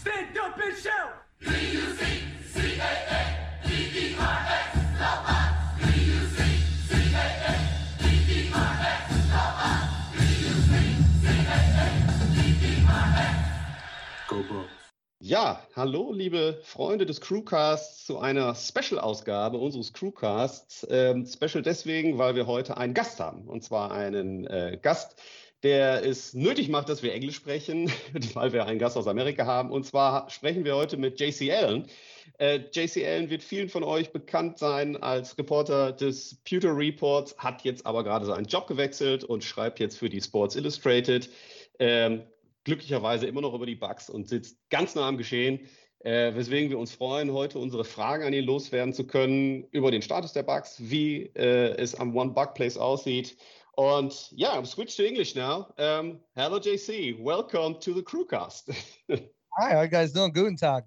Stand up and shout! Ja, hallo, liebe Freunde des Crewcasts zu einer Special-Ausgabe unseres Crewcasts. Ähm, Special deswegen, weil wir heute einen Gast haben. Und zwar einen äh, Gast, der es nötig macht, dass wir Englisch sprechen, weil wir einen Gast aus Amerika haben. Und zwar sprechen wir heute mit JC Allen. Äh, JC Allen wird vielen von euch bekannt sein als Reporter des Pewter Reports, hat jetzt aber gerade seinen Job gewechselt und schreibt jetzt für die Sports Illustrated. Ähm, glücklicherweise immer noch über die Bugs und sitzt ganz nah am Geschehen. Äh, weswegen wir uns freuen, heute unsere Fragen an ihn loswerden zu können über den Status der Bugs, wie äh, es am One Bug Place aussieht. Und ja, yeah, switch to English now. Um, hello, JC. Welcome to the Crewcast. Hi, how you guys doing? Guten Tag.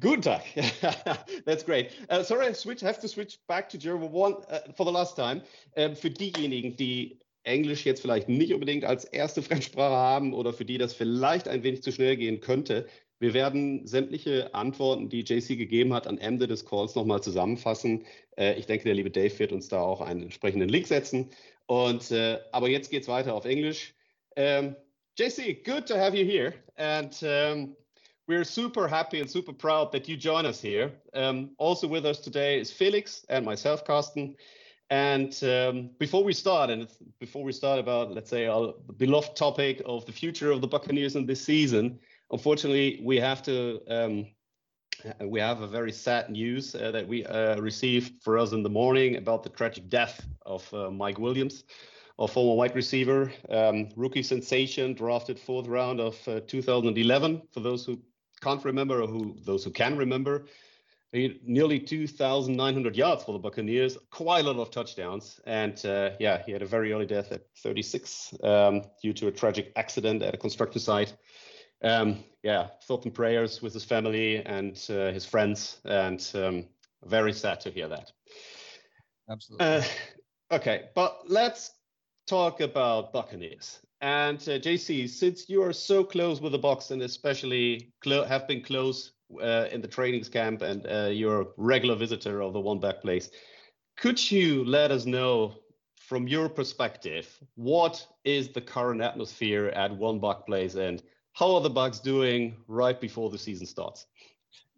Guten Tag. That's great. Uh, sorry, I switch, have to switch back to German one uh, for the last time. Um, für diejenigen, die Englisch jetzt vielleicht nicht unbedingt als erste Fremdsprache haben oder für die das vielleicht ein wenig zu schnell gehen könnte. Wir werden sämtliche Antworten, die JC gegeben hat, am Ende des Calls nochmal zusammenfassen. Äh, ich denke, der liebe Dave wird uns da auch einen entsprechenden Link setzen. Und, äh, aber jetzt geht's weiter auf Englisch. Um, ähm, JC, good to have you here. And um, we're super happy and super proud that you join us here. Um, also with us today is Felix and myself, Carsten. And um, before we start, and before we start about, let's say, our beloved topic of the future of the Buccaneers in this season, unfortunately, we have to um, we have a very sad news uh, that we uh, received for us in the morning about the tragic death of uh, Mike Williams, our former wide receiver, um, rookie sensation, drafted fourth round of uh, 2011. For those who can't remember, or who those who can remember, nearly 2,900 yards for the Buccaneers, quite a lot of touchdowns. And uh, yeah, he had a very early death at 36 um, due to a tragic accident at a construction site. Um, yeah, thought and prayers with his family and uh, his friends, and um, very sad to hear that. Absolutely. Uh, okay, but let's talk about Buccaneers. And uh, JC, since you are so close with the Bucs and especially have been close uh, in the trainings camp and uh, you're a regular visitor of the One Buc Place. Could you let us know from your perspective what is the current atmosphere at One Buc Place and how are the Bucs doing right before the season starts?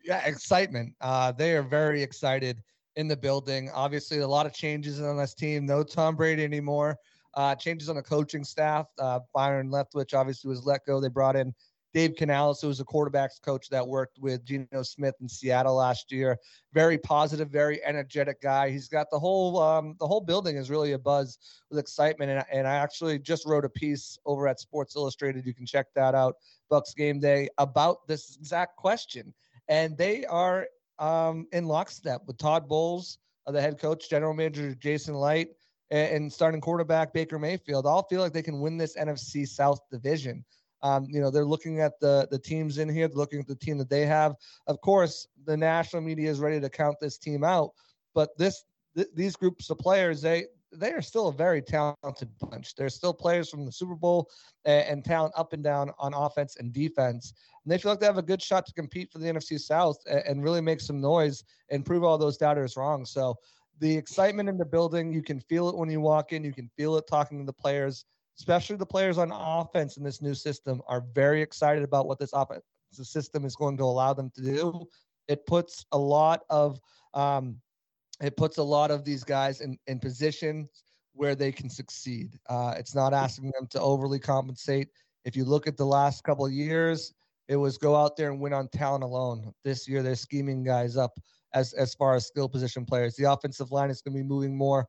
Yeah, excitement. Uh, they are very excited in the building. Obviously, a lot of changes on this team. No Tom Brady anymore. Uh, changes on the coaching staff. Uh, Byron Leftwich obviously was let go. They brought in Dave Canales, who was a quarterbacks coach that worked with Geno Smith in Seattle last year. Very positive, very energetic guy. He's got the whole um, the whole building is really a buzz with excitement. And, and I actually just wrote a piece over at Sports Illustrated. You can check that out, Bucs Game Day, about this exact question. And they are um, in lockstep with Todd Bowles, uh, the head coach, general manager Jason Licht, and, and starting quarterback Baker Mayfield. All feel like they can win this NFC South division. Um, you know, they're looking at the the teams in here, looking at the team that they have. Of course, the national media is ready to count this team out, but this th- these groups of players, they they are still a very talented bunch. They're still players from the Super Bowl and, and, talent up and down on offense and defense. And they feel like they have a good shot to compete for the NFC South and, and really make some noise and prove all those doubters wrong. So the excitement in the building, you can feel it when you walk in. You can feel it talking to the players especially the players on offense in this new system, are very excited about what this offense system is going to allow them to do. It puts a lot of um, it puts a lot of these guys in, in positions where they can succeed. Uh, it's not asking them to overly compensate. If you look at the last couple of years, it was go out there and win on talent alone. This year, they're scheming guys up as as far as skill position players. The offensive line is going to be moving more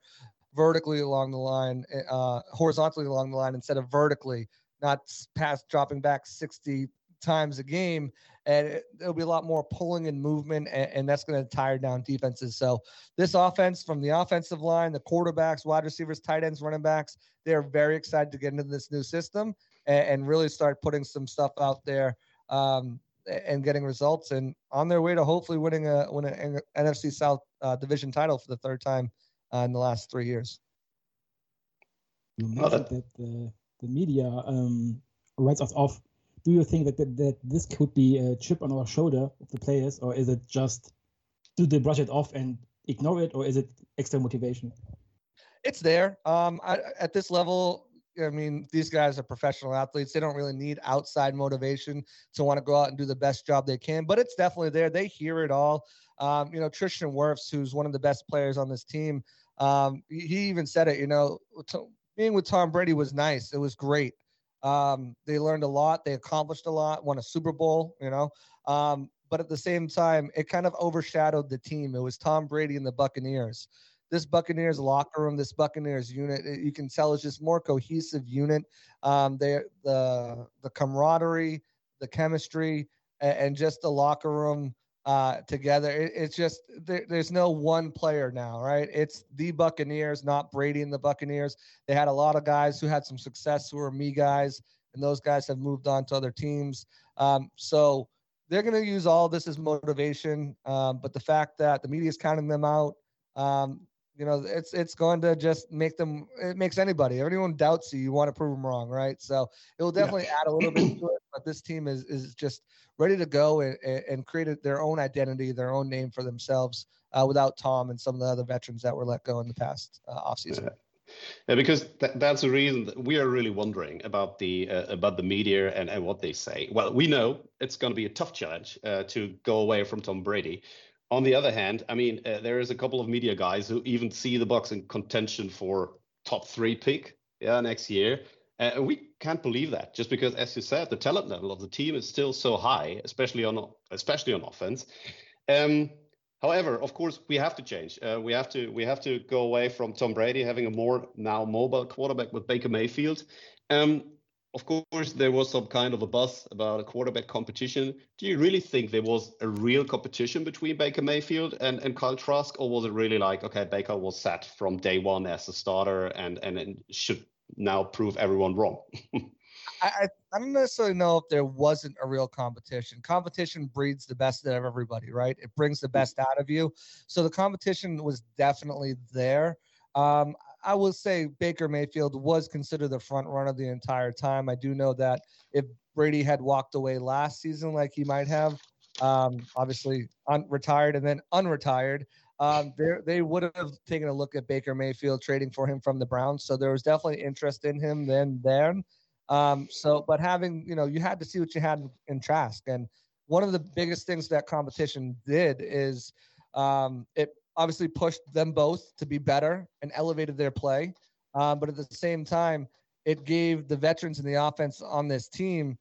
vertically along the line, uh, horizontally along the line instead of vertically, not past dropping back 60 times a game. And it, will be a lot more pulling and movement, and, and that's going to tire down defenses. So, this offense from the offensive line, the quarterbacks, wide receivers, tight ends, running backs, they're very excited to get into this new system and, and really start putting some stuff out there. Um, and getting results and on their way to hopefully winning a win an NFC South uh, division title for the third time uh, in the last three years. You mentioned that the, the media um, writes us off do you think that, that, that this could be a chip on our shoulder of the players, or is it just do they brush it off and ignore it, or is it extra motivation? It's there. Um, I, at this level, I mean, these guys are professional athletes. They don't really need outside motivation to want to go out and do the best job they can, but it's definitely there. They hear it all. Um, you know, Tristan Wirfs, who's one of the best players on this team, um, he even said it, you know, being with Tom Brady was nice. It was great. Um, they learned a lot. They accomplished a lot, won a Super Bowl, you know. Um, but at the same time, it kind of overshadowed the team. It was Tom Brady and the Buccaneers. This Buccaneers locker room, this Buccaneers unit, you can tell it's just more cohesive unit. Um, they the the camaraderie, the chemistry, and, and just the locker room uh, together. It, it's just there, there's no one player now, right? It's the Buccaneers, not Brady and the Buccaneers. They had a lot of guys who had some success who were me guys, and those guys have moved on to other teams. Um, so they're going to use all this as motivation. Um, but the fact that the media is counting them out, um, you know, it's it's going to just make them. It makes anybody. If anyone doubts you, you want to prove them wrong, right? So it will definitely yeah. add a little bit to it. But this team is is just ready to go and, and create their own identity, their own name for themselves uh, without Tom and some of the other veterans that were let go in the past uh, offseason. Yeah. Because th- that's the reason that we are really wondering about the uh, about the media and, and what they say. Well, we know it's going to be a tough challenge uh, to go away from Tom Brady. On the other hand, I mean, uh, there is a couple of media guys who even see the Bucs in contention for top three pick, yeah, next year. Uh, we can't believe that just because, as you said, the talent level of the team is still so high, especially on especially on offense. Um, however, of course, we have to change. Uh, we have to we have to go away from Tom Brady having a more now mobile quarterback with Baker Mayfield. Um, of course, there was some kind of a buzz about a quarterback competition. Do you really think there was a real competition between Baker Mayfield and, and Kyle Trask, or was it really like, okay, Baker was set from day one as a starter and, and, and should now prove everyone wrong. I, I don't necessarily know if there wasn't a real competition. Competition breeds the best out of everybody, right? It brings the best out of you. So the competition was definitely there. Um, I will say Baker Mayfield was considered the front runner the entire time. I do know that if Brady had walked away last season, like he might have, um, obviously un- retired and then unretired, um, they would have taken a look at Baker Mayfield trading for him from the Browns. So there was definitely interest in him then. Then, um, so but having you know you had to see what you had in, in Trask, and one of the biggest things that competition did is um, it obviously pushed them both to be better and elevated their play. Um, but at the same time, it gave the veterans in the offense on this team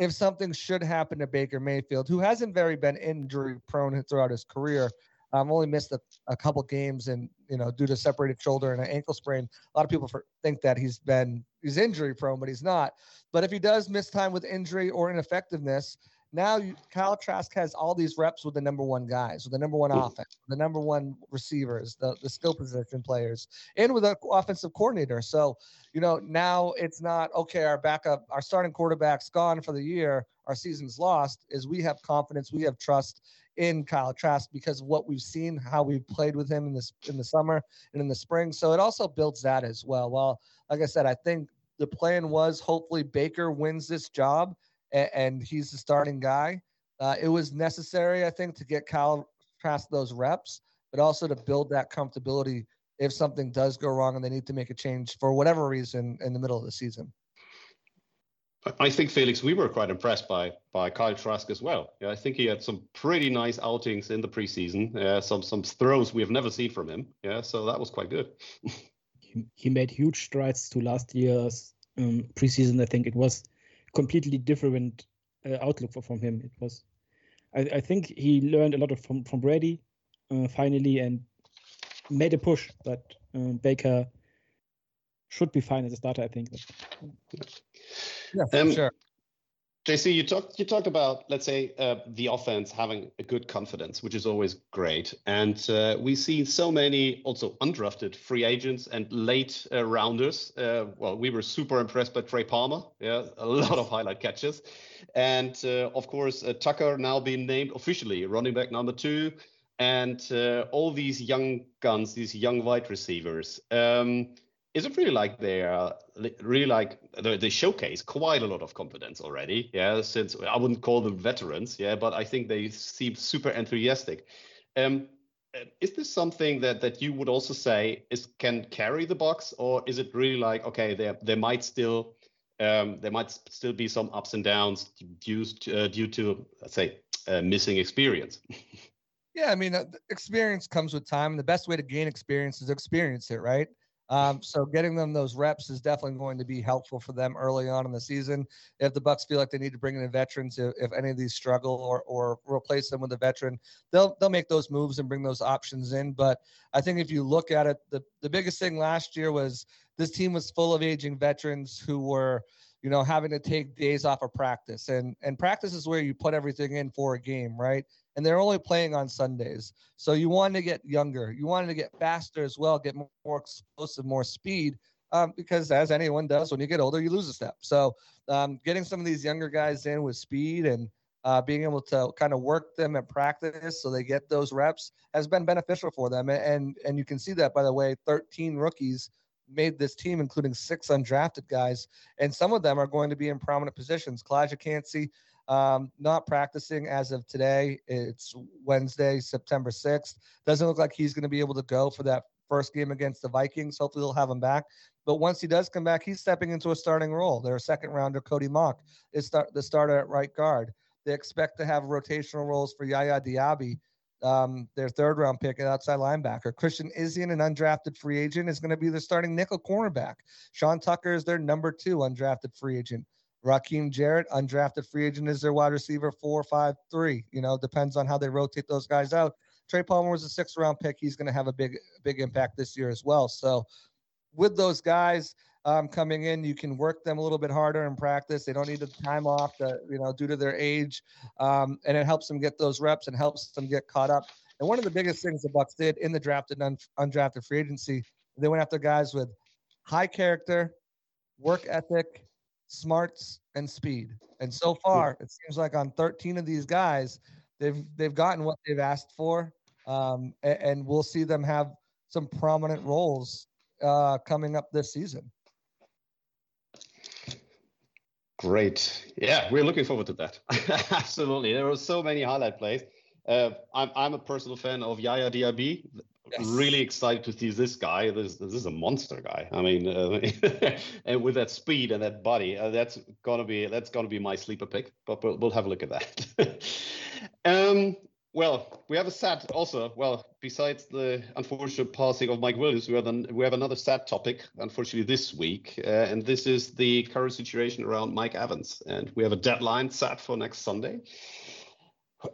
if something should happen to Baker Mayfield, who hasn't very been injury prone throughout his career, um, only missed a, a couple games and you know due to separated shoulder and an ankle sprain. A lot of people for, think that he's been he's injury prone, but he's not. But if he does miss time with injury or ineffectiveness, now you, Kyle Trask has all these reps with the number one guys, with the number one offense, the number one receivers, the, the skill position players, and with an offensive coordinator. So, you know, now it's not okay, our backup, our starting quarterback's gone for the year, our season's lost, is we have confidence, we have trust in Kyle Trask because of what we've seen, how we've played with him in this in the summer and in the spring. So it also builds that as well. Well, like I said, I think the plan was hopefully Baker wins this job and, and he's the starting guy. Uh, it was necessary, I think, to get Kyle Trask those reps, but also to build that comfortability if something does go wrong and they need to make a change for whatever reason in the middle of the season. I think Felix, we were quite impressed by by Kyle Trask as well. Yeah, I think he had some pretty nice outings in the preseason. Uh, some some throws we have never seen from him. Yeah, so that was quite good. he, he made huge strides to last year's um, preseason. I think it was completely different uh, outlook for, from him. It was, I, I, think he learned a lot of from from Brady uh, finally and made a push. But um, Baker should be fine as a starter. I think. Yeah, um, sure. JC, you talked you talked about let's say uh, the offense having a good confidence, which is always great, and uh, we see so many also undrafted free agents and late uh, rounders. Uh, well, we were super impressed by Trey Palmer, yeah, a lot of highlight catches, and uh, of course uh, Tucker now being named officially running back number two, and all these young guns, these young wide receivers. Um, is it really like they're really like they showcase quite a lot of confidence already? Yeah, since I wouldn't call them veterans, yeah, but I think they seem super enthusiastic. Um, uh, is this something that that you would also say is can carry the Bucs, or is it really like okay, there there might still um, there might still be some ups and downs due to, uh, due to let's say uh, missing experience. yeah, I mean, uh, experience comes with time. and The best way to gain experience is experience it, right? Um, so getting them those reps is definitely going to be helpful for them early on in the season. If the Bucs feel like they need to bring in veterans, if, if any of these struggle or or replace them with a veteran, they'll they'll make those moves and bring those options in. But I think if you look at it, the the biggest thing last year was this team was full of aging veterans who were you know having to take days off of practice and and practice is where you put everything in for a game right and they're only playing on Sundays. So you want to get younger, you wanted to get faster as well, get more explosive, more speed. Um, because as anyone does, when you get older, you lose a step. So um, getting some of these younger guys in with speed and uh, being able to kind of work them at practice so they get those reps has been beneficial for them. And and you can see that by the way, 13 rookies made this team, including six undrafted guys, and some of them are going to be in prominent positions. Calijah Kancey um, not practicing as of today. It's Wednesday, September 6th. Doesn't look like he's going to be able to go for that first game against the Vikings. Hopefully, they'll have him back. But once he does come back, he's stepping into a starting role. Their second rounder, Cody Mauch, is start, the starter at right guard. They expect to have rotational roles for Yaya Diaby, um, their third round pick at outside linebacker. Christian Izien, an undrafted free agent, is going to be the starting nickel cornerback. Sean Tucker is their number two undrafted free agent. Rakim Jarrett, undrafted free agent, is their wide receiver four, five, three. You know, depends on how they rotate those guys out. Trey Palmer was a six round pick. He's going to have a big, big impact this year as well. So, with those guys um, coming in, you can work them a little bit harder in practice. They don't need the time off, to, you know, due to their age, um, and it helps them get those reps and helps them get caught up. And one of the biggest things the Bucs did in the drafted un- undrafted free agency, they went after guys with high character, work ethic, smarts, and speed. And so far, it seems like on 13 of these guys, they've they've gotten what they've asked for, um, and, and, we'll see them have some prominent roles uh, coming up this season. Great, yeah, we're looking forward to that. Absolutely, there were so many highlight plays. Uh, I'm I'm a personal fan of Yaya Diaby. Yes. Really excited to see this guy. This, this is a monster guy. I mean, uh, and with that speed and that body, uh, that's gonna be that's gonna be my sleeper pick. But we'll, we'll have a look at that. um, well, we have a sad also. Well, besides the unfortunate passing of Mike Williams, we have an, we have another sad topic, unfortunately, this week, uh, and this is the current situation around Mike Evans. And we have a deadline set for next Sunday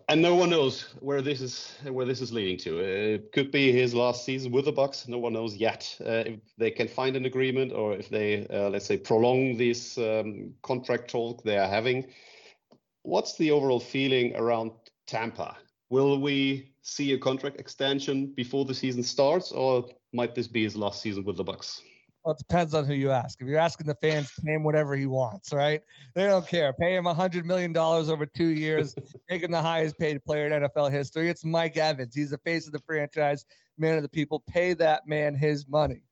and no one knows where this is where this is leading to. It could be his last season with the Bucs. No one knows yet uh, if they can find an agreement or if they, uh, let's say, prolong this um, contract talk they are having. What's the overall feeling around Tampa? Will we see a contract extension before the season starts, or might this be his last season with the Bucs? Well, it depends on who you ask. If you're asking the fans, pay him whatever he wants, right? They don't care. Pay him a hundred million dollars over two years, make him the highest paid player in NFL history. It's Mike Evans. He's the face of the franchise, man of the people. Pay that man his money.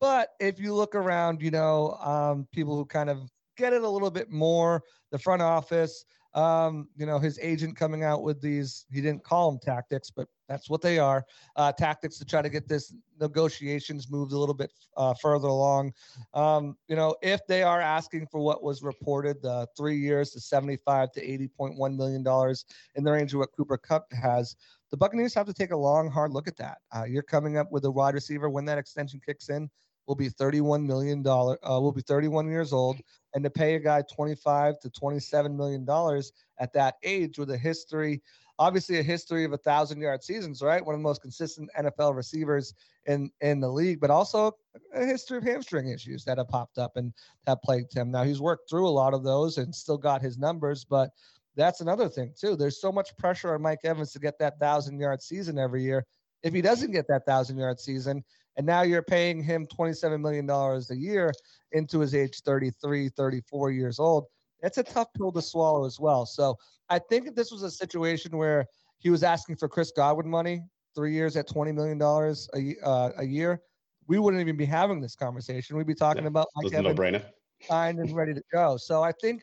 But if you look around, you know, um, people who kind of get it a little bit more, the front office, um, you know, his agent coming out with these, he didn't call them tactics, but that's what they are uh, tactics to try to get this negotiations moved a little bit uh, further along. Um, you know, if they are asking for what was reported, the three years to 75 to 80.1 million dollars in the range of what Cooper Kupp has, the Buccaneers have to take a long, hard look at that. Uh, you're coming up with a wide receiver when that extension kicks in will be 31 million dollar uh, will be 31 years old and to pay a guy 25 to 27 million dollars at that age with a history obviously a history of a thousand yard seasons right? One of the most consistent nfl receivers in in the league but also a history of hamstring issues that have popped up and have plagued him. Now he's worked through a lot of those and still got his numbers but that's another thing too. There's so much pressure on mike evans to get that thousand yard season every year. If he doesn't get that thousand yard season and now you're paying him $27 million a year into his age 33, 34 years old. That's a tough pill to swallow as well. So I think if this was a situation where he was asking for Chris Godwin money, three years at $20 million a, uh, a year, we wouldn't even be having this conversation. We'd be talking Yeah, about Mike a Evans no-brainer. signed and ready to go. So I think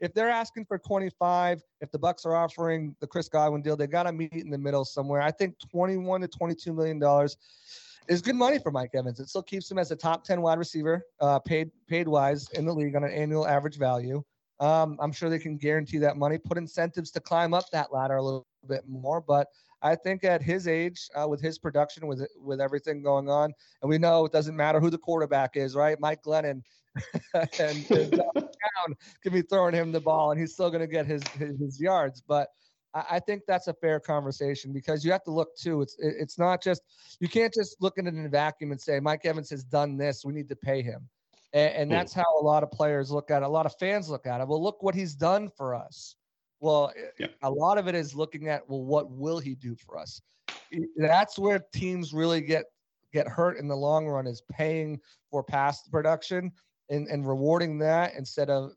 if they're asking for 25, if the Bucs are offering the Chris Godwin deal, they got to meet in the middle somewhere. I think 21 to 22 million dollars is good money for Mike Evans. It still keeps him as a top 10 wide receiver, uh, paid paid wise in the league on an annual average value. Um, I'm sure they can guarantee that money, put incentives to climb up that ladder a little bit more. But I think at his age, uh, with his production, with with everything going on, and we know it doesn't matter who the quarterback is, right? Mike Glennon and, and Brown can be throwing him the ball, and he's still going to get his, his his yards. But I, I think that's a fair conversation because you have to look too. It's it, it's not just you can't just look at it in a vacuum and say Mike Evans has done this. We need to pay him, and, and Hmm. that's how a lot of players look at it. A lot of fans look at it. Well, look what he's done for us. Well, Yeah. a lot of it is looking at well, what will he do for us? That's where teams really get get hurt in the long run is paying for past production and, and rewarding that instead of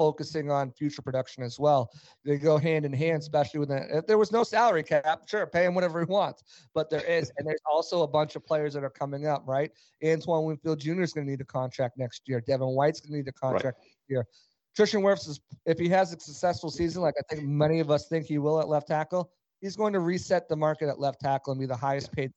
focusing on future production as well. They go hand in hand, especially with that. If there was no salary cap, sure, pay him whatever he wants. But there is, and there's also a bunch of players that are coming up, right? Antoine Winfield Jr. is going to need a contract next year. Devin White's going to need a contract next year. Tristan Wirfs is, if he has a successful season, like I think many of us think he will at left tackle, he's going to reset the market at left tackle and be the highest paid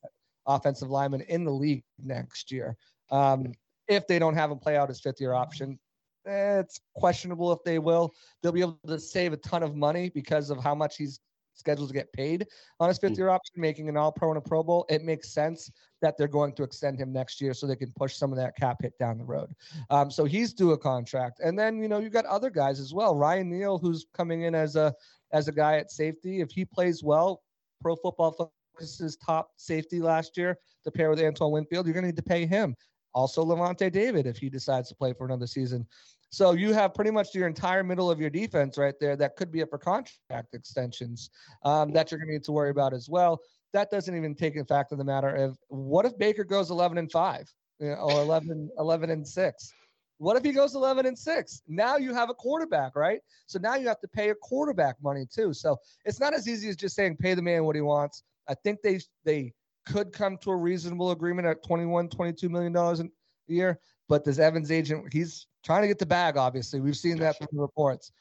offensive lineman in the league next year. Um, if they don't have him play out his fifth year option, eh, it's questionable if they will. They'll be able to save a ton of money because of how much he's scheduled to get paid on his fifth year option, making an all pro and a Pro Bowl. It makes sense that they're going to extend him next year so they can push some of that cap hit down the road. Um, so he's due a contract. And then, you know, you got other guys as well. Ryan Neal, who's coming in as a as a guy at safety. If he plays well, pro football Focus's top safety last year to pair with Antoine Winfield, you're going to need to pay him. Also, Lavonte David, if he decides to play for another season. So you have pretty much your entire middle of your defense right there that could be up for contract extensions um, that you're going to need to worry about as well. That doesn't even take in fact of the matter of what if Baker goes 11 and 5 you know, or 11, 11 and 6? What if he goes 11 and 6? Now you have a quarterback, right? So now you have to pay a quarterback money too. So it's not as easy as just saying pay the man what he wants. I think they they could come to a reasonable agreement at 21, 22 million dollars a year. But does Evans' agent? He's trying to get the bag. Obviously, we've seen that from the reports.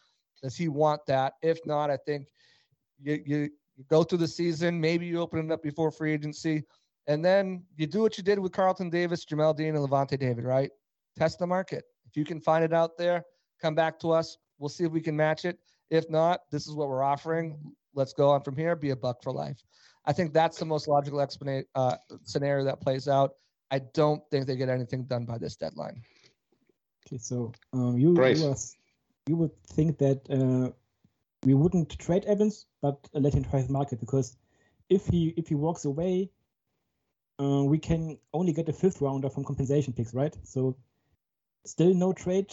Does he want that? If not, I think you you, you go through the season. Maybe you open it up before free agency, and then you do what you did with Carlton Davis, Jamel Dean, and Lavonte David. Right? Test the market. If you can find it out there, come back to us. We'll see if we can match it. If not, this is what we're offering. Let's go on from here. Be a buck for life. I think that's the most logical explanation uh, scenario that plays out. I don't think they get anything done by this deadline. Okay, so um, you you, was, you would think that uh, we wouldn't trade Evans, but uh, let him try the market because if he if he walks away, uh, we can only get a fifth rounder from compensation picks, right? So still no trade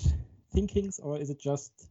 thinkings, or is it just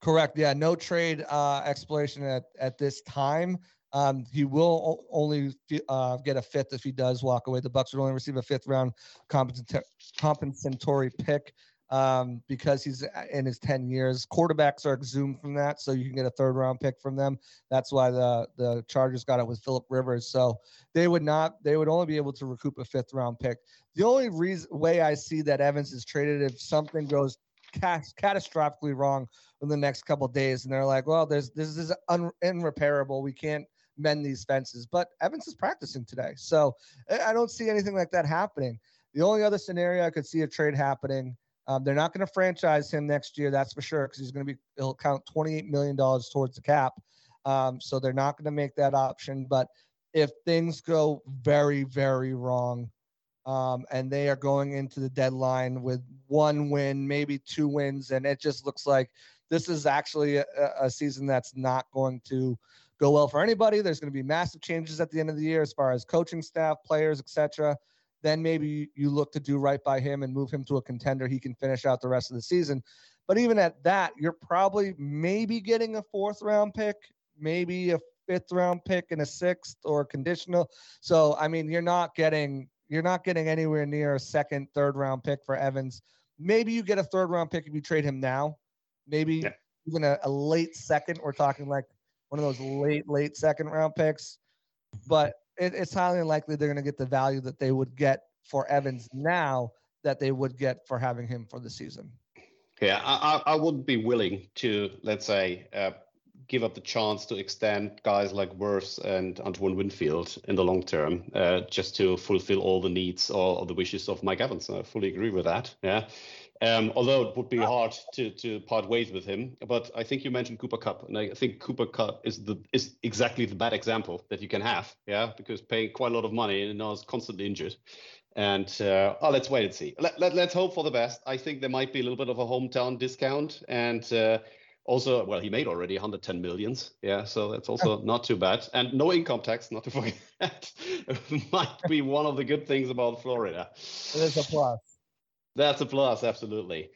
Correct. Yeah, no trade uh, exploration at, at this time. Um, he will only uh, get a fifth if he does walk away. The Bucs would only receive a fifth round compensatory pick um, because he's in his 10 years. Quarterbacks are exhumed from that, so you can get a third round pick from them. That's why the the Chargers got it with Philip Rivers. So they would not. They would only be able to recoup a fifth round pick. The only reason way I see that Evans is traded if something goes catastrophically wrong in the next couple days, and they're like, "Well, there's this is un- irreparable. We can't mend these fences." But Evans is practicing today, so I don't see anything like that happening. The only other scenario I could see a trade happening. Um, they're not going to franchise him next year, that's for sure, because he's going to be he'll count twenty eight million dollars towards the cap. Um, so they're not going to make that option. But if things go very, very wrong, um, and they are going into the deadline with one win, maybe two wins, and it just looks like this is actually a, a season that's not going to go well for anybody. There's going to be massive changes at the end of the year as far as coaching staff, players, etc. Then maybe you- look to do right by him and move him to a contender. He can finish out the rest of the season. But even at that, you're probably maybe getting a fourth round pick, maybe a fifth round pick and a sixth or conditional. So I mean, you're not getting you're not getting anywhere near a second, third round pick for Evans. Maybe you get a third round pick if you trade him now. Maybe Yeah. even a, a late second. We're talking like one of those late, late second round picks. But it, it's highly unlikely they're going to get the value that they would get for Evans now that they would get for having him for the season. Yeah, I, I wouldn't be willing to, let's say, uh, give up the chance to extend guys like Wirfs and Antoine Winfield in the long term, uh, just to fulfill all the needs or, or, the wishes of Mike Evans. I fully agree with that. Yeah. Um, although it would be hard to, to part ways with him, but I think you mentioned Cooper Kupp, and I think Cooper Kupp is the is exactly the bad example that you can have, yeah, because paying quite a lot of money and now is constantly injured. And uh, oh, let's wait and see. Let, let, let's hope for the best. I think there might be a little bit of a hometown discount, and uh, also, well, he made already 110 millions. Yeah, so that's also not too bad. And no income tax, not to forget. might be one of the good things about Florida. It is a plus. That's a plus, absolutely.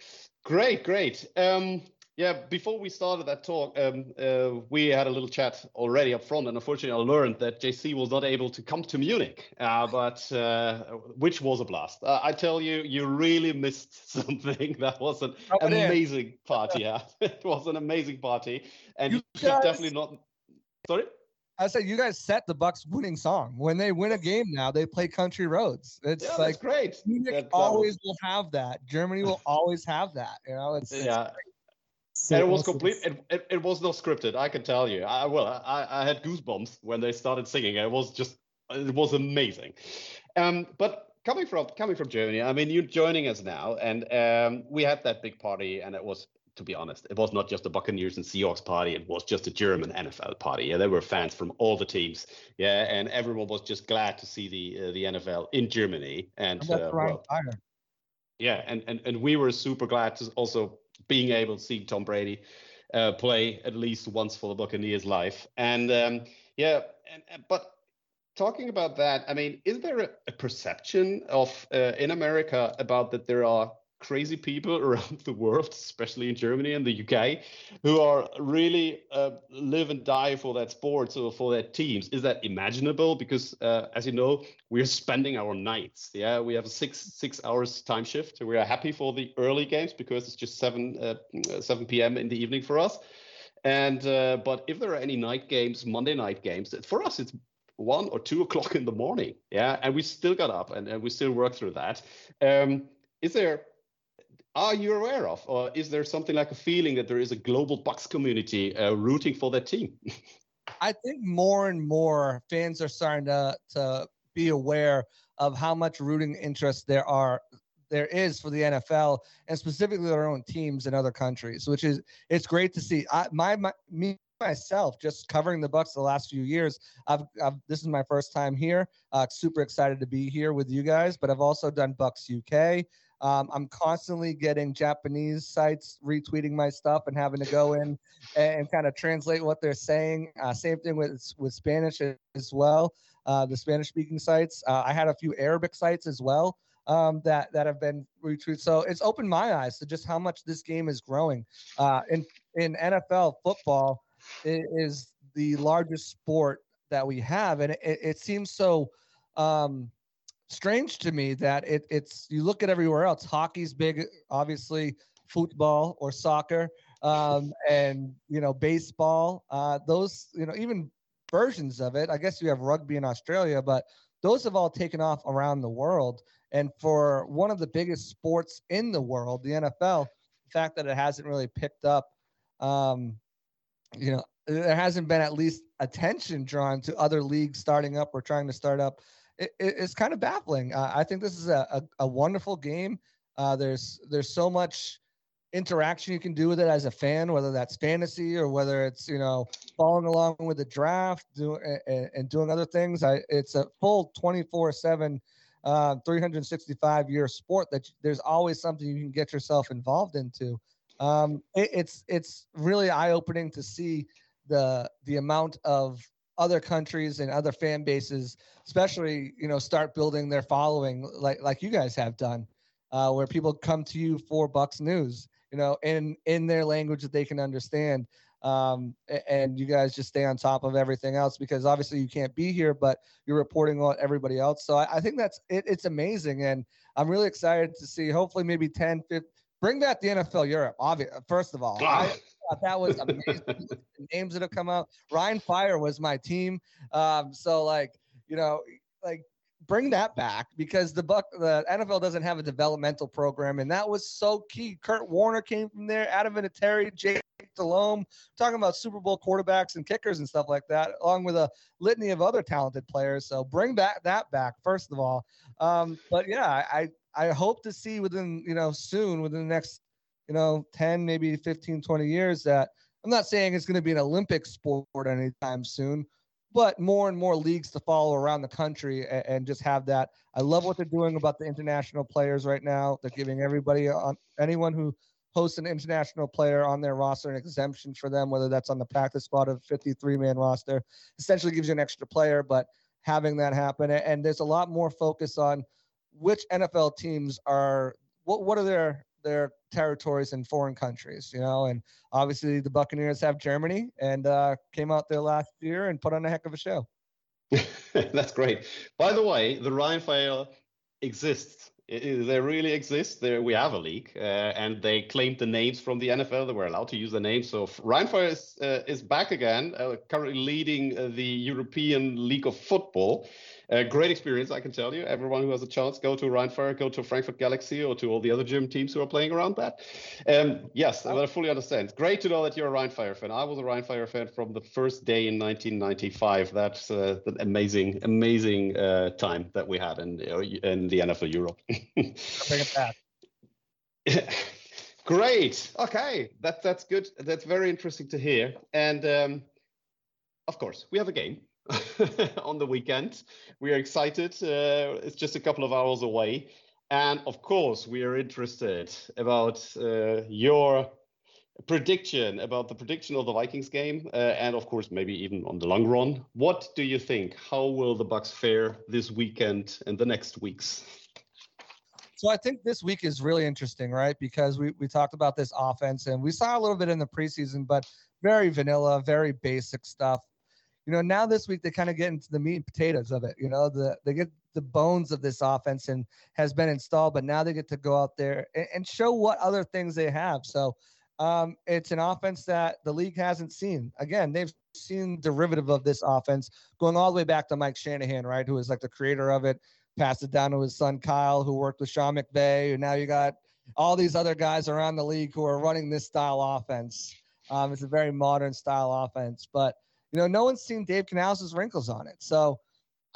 Great, great. Um, yeah, before we started that talk, um, uh, we had a little chat already up front, and unfortunately, I learned that JC was not able to come to Munich, uh, but uh, which was a blast. Uh, I tell you, you really missed something. That was an oh, amazing party. Yeah, it was an amazing party, and you, you guys, definitely not. Sorry. I said you guys set the Bucs winning song. When they win a game now, they play country roads. It's yeah, like great. Munich always will have that. Germany will always have that. You know, it's, it's yeah. So and it was complete. It, it, it, was not scripted. I can tell you. I well, I, I had goosebumps when they started singing. It was just, it was amazing. Um, but coming from coming from Germany, I mean, you're joining us now, and um, we had that big party, and it was, to be honest, it was not just a Buccaneers and Seahawks party. It was just a German NFL party. Yeah, there were fans from all the teams. Yeah, and everyone was just glad to see the uh, the NFL in Germany. And uh, well, yeah, and, and and we were super glad to also being able to see Tom Brady uh, play at least once for the Buccaneers life. And um, yeah, and, but talking about that, I mean, is there a, a perception of uh, in America about that there are crazy people around the world, especially in Germany and the UK, who are really uh, live and die for that sport or for their teams. Is that imaginable? Because uh, as you know, we're spending our nights. Yeah, we have a six six hours time shift. We are happy for the early games because it's just seven uh, seven p.m. in the evening for us. And uh, but if there are any night games, Monday night games, for us it's one or two o'clock in the morning. Yeah, and we still got up and, and we still work through that. Um, is there are you aware of, or is there something like a feeling that there is a global Bucs community uh, rooting for that team? I think more and more fans are starting to to be aware of how much rooting interest there are there is for the NFL and specifically their own teams in other countries, which is it's great to see. I my, my me myself just covering the Bucs the last few years. I've, I've this is my first time here. Uh, super excited to be here with you guys, but I've also done Bucs UK. Um, I'm constantly getting Japanese sites retweeting my stuff and having to go in and, kind of translate what they're saying. Uh, same thing with with Spanish as well. Uh, the Spanish speaking sites. Uh, I had a few Arabic sites as well um, that that have been retweeted. So it's opened my eyes to just how much this game is growing. Uh, in in NFL football, is the largest sport that we have, and it, it seems so. Um, strange to me that it, it's you look at everywhere else. Hockey's big, obviously, football or soccer, um, and you know baseball. Uh, those you know even versions of it. I guess you have rugby in Australia, but those have all taken off around the world. And for one of the biggest sports in the world, the NFL, the fact that it hasn't really picked up, um, you know, there hasn't been at least attention drawn to other leagues starting up or trying to start up it, it's kind of baffling. Uh, I think this is a, a, a wonderful game. Uh, there's there's so much interaction you can do with it as a fan, whether that's fantasy or whether it's you know following along with the draft, doing and, and doing other things. I it's a full 24 seven. Uh, 365 year sport that there's always something you can get yourself involved into. Um, it, it's it's really eye opening to see the the amount of other countries and other fan bases, especially you know, start building their following like like you guys have done, uh, where people come to you for Bucs news, you know, in in their language that they can understand. Um, and you guys just stay on top of everything else because obviously you can't be here, but you're reporting on everybody else. So I, I think that's it, it's amazing, and I'm really excited to see. Hopefully, maybe 10, 15, bring back the NFL Europe. Obviously, first of all, I, thought that was amazing. names that have come out. Rhein Fire was my team. Um, so like, you know, like bring that back because the buck the NFL doesn't have a developmental program, and that was so key. Kurt Warner came from there, Adam Vinatieri, Jake Delhomme, talking about Super Bowl quarterbacks and kickers and stuff like that, along with a litany of other talented players. So bring back that back first of all. Um, but yeah, I I hope to see within you know soon within the next you know 10 maybe 15 20 years that i'm not saying it's going to be an olympic sport anytime soon but more and more leagues to follow around the country and, and, just have that. I love what they're doing about the international players right now. They're giving everybody on anyone who hosts an international player on their roster an exemption for them, whether that's on the practice spot of 53 man roster. Essentially gives you an extra player, but having that happen and there's a lot more focus on which NFL teams are what what are their their territories in foreign countries, you know. And obviously, the Buccaneers have Germany and uh, came out there last year and put on a heck of a show. That's great. By the way, the Rhein Fire exists. It, they really exist. There, we have a league, uh, and they claimed the names from the NFL. They were allowed to use the names. So Rhein Fire is, uh, is back again, uh, currently leading uh, the European League of Football. A great experience, I can tell you. Everyone who has a chance, go to Rheinfire, go to Frankfurt Galaxy, or to all the other gym teams who are playing around that. Um, yes, I fully understand. Great to know that you're a Rheinfire fan. I was a Rheinfire fan from the first day in 1995. That's uh, an amazing, amazing uh, time that we had in in the NFL Europe. Bring it back. Great. Okay, that that's good. That's very interesting to hear. And um, of course, we have a game. on the weekend. We are excited. Uh, it's just a couple of hours away. And of course, we are interested about uh, your prediction about the prediction of the Vikings game, uh, and of course, maybe even on the long run. What do you think? How will the Bucs fare this weekend and the next weeks? So I think this week is really interesting, right? Because we, we talked about this offense and we saw a little bit in the preseason, but very vanilla, very basic stuff you know, now this week they kind of get into the meat and potatoes of it. You know, the they get the bones of this offense and has been installed, but now they get to go out there and, and show what other things they have. So um, it's an offense that the league hasn't seen. Again, they've seen derivative of this offense going all the way back to Mike Shanahan, right, who was like the creator of it, passed it down to his son Kyle, who worked with Sean McVay, and now you got all these other guys around the league who are running this style offense. Um, it's a very modern style offense, but you know, no one's seen Dave Canales' wrinkles on it. So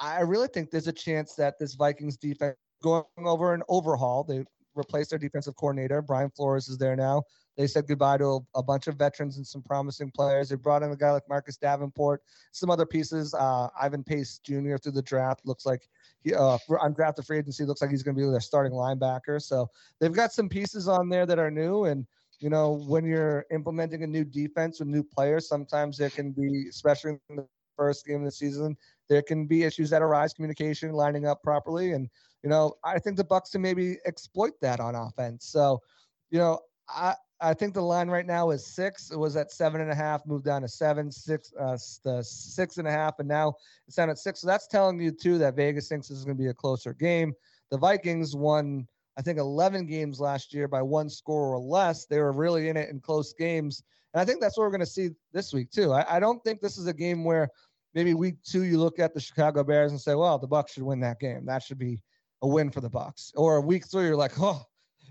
I really think there's a chance that this Vikings defense going over an overhaul. They replaced their defensive coordinator. Brian Flores is there now. They said goodbye to a, a, bunch of veterans and some promising players. They brought in a guy like Marcus Davenport, some other pieces. Uh, Ivan Pace Jr. through the draft looks like he uh, on draft the free agency looks like he's going to be their starting linebacker. So they've got some pieces on there that are new and you know, when you're implementing a new defense with new players, sometimes there can be, especially in the first game of the season, there can be issues that arise, communication, lining up properly, and you know, I think the Bucs can maybe exploit that on offense. So, you know, I I think the line right now is six. It was at seven and a half, moved down to seven, six, uh, the six and a half, and now it's down at six. So that's telling you too that Vegas thinks this is going to be a closer game. The Vikings won I think 11 games last year by one score or less. They were really in it in close games. And I think that's what we're going to see this week too. I, I, don't think this is a game where maybe week two you look at the Chicago Bears and say, well, the Bucs should win that game. That should be a win for the Bucs. Or week three, you're like, oh,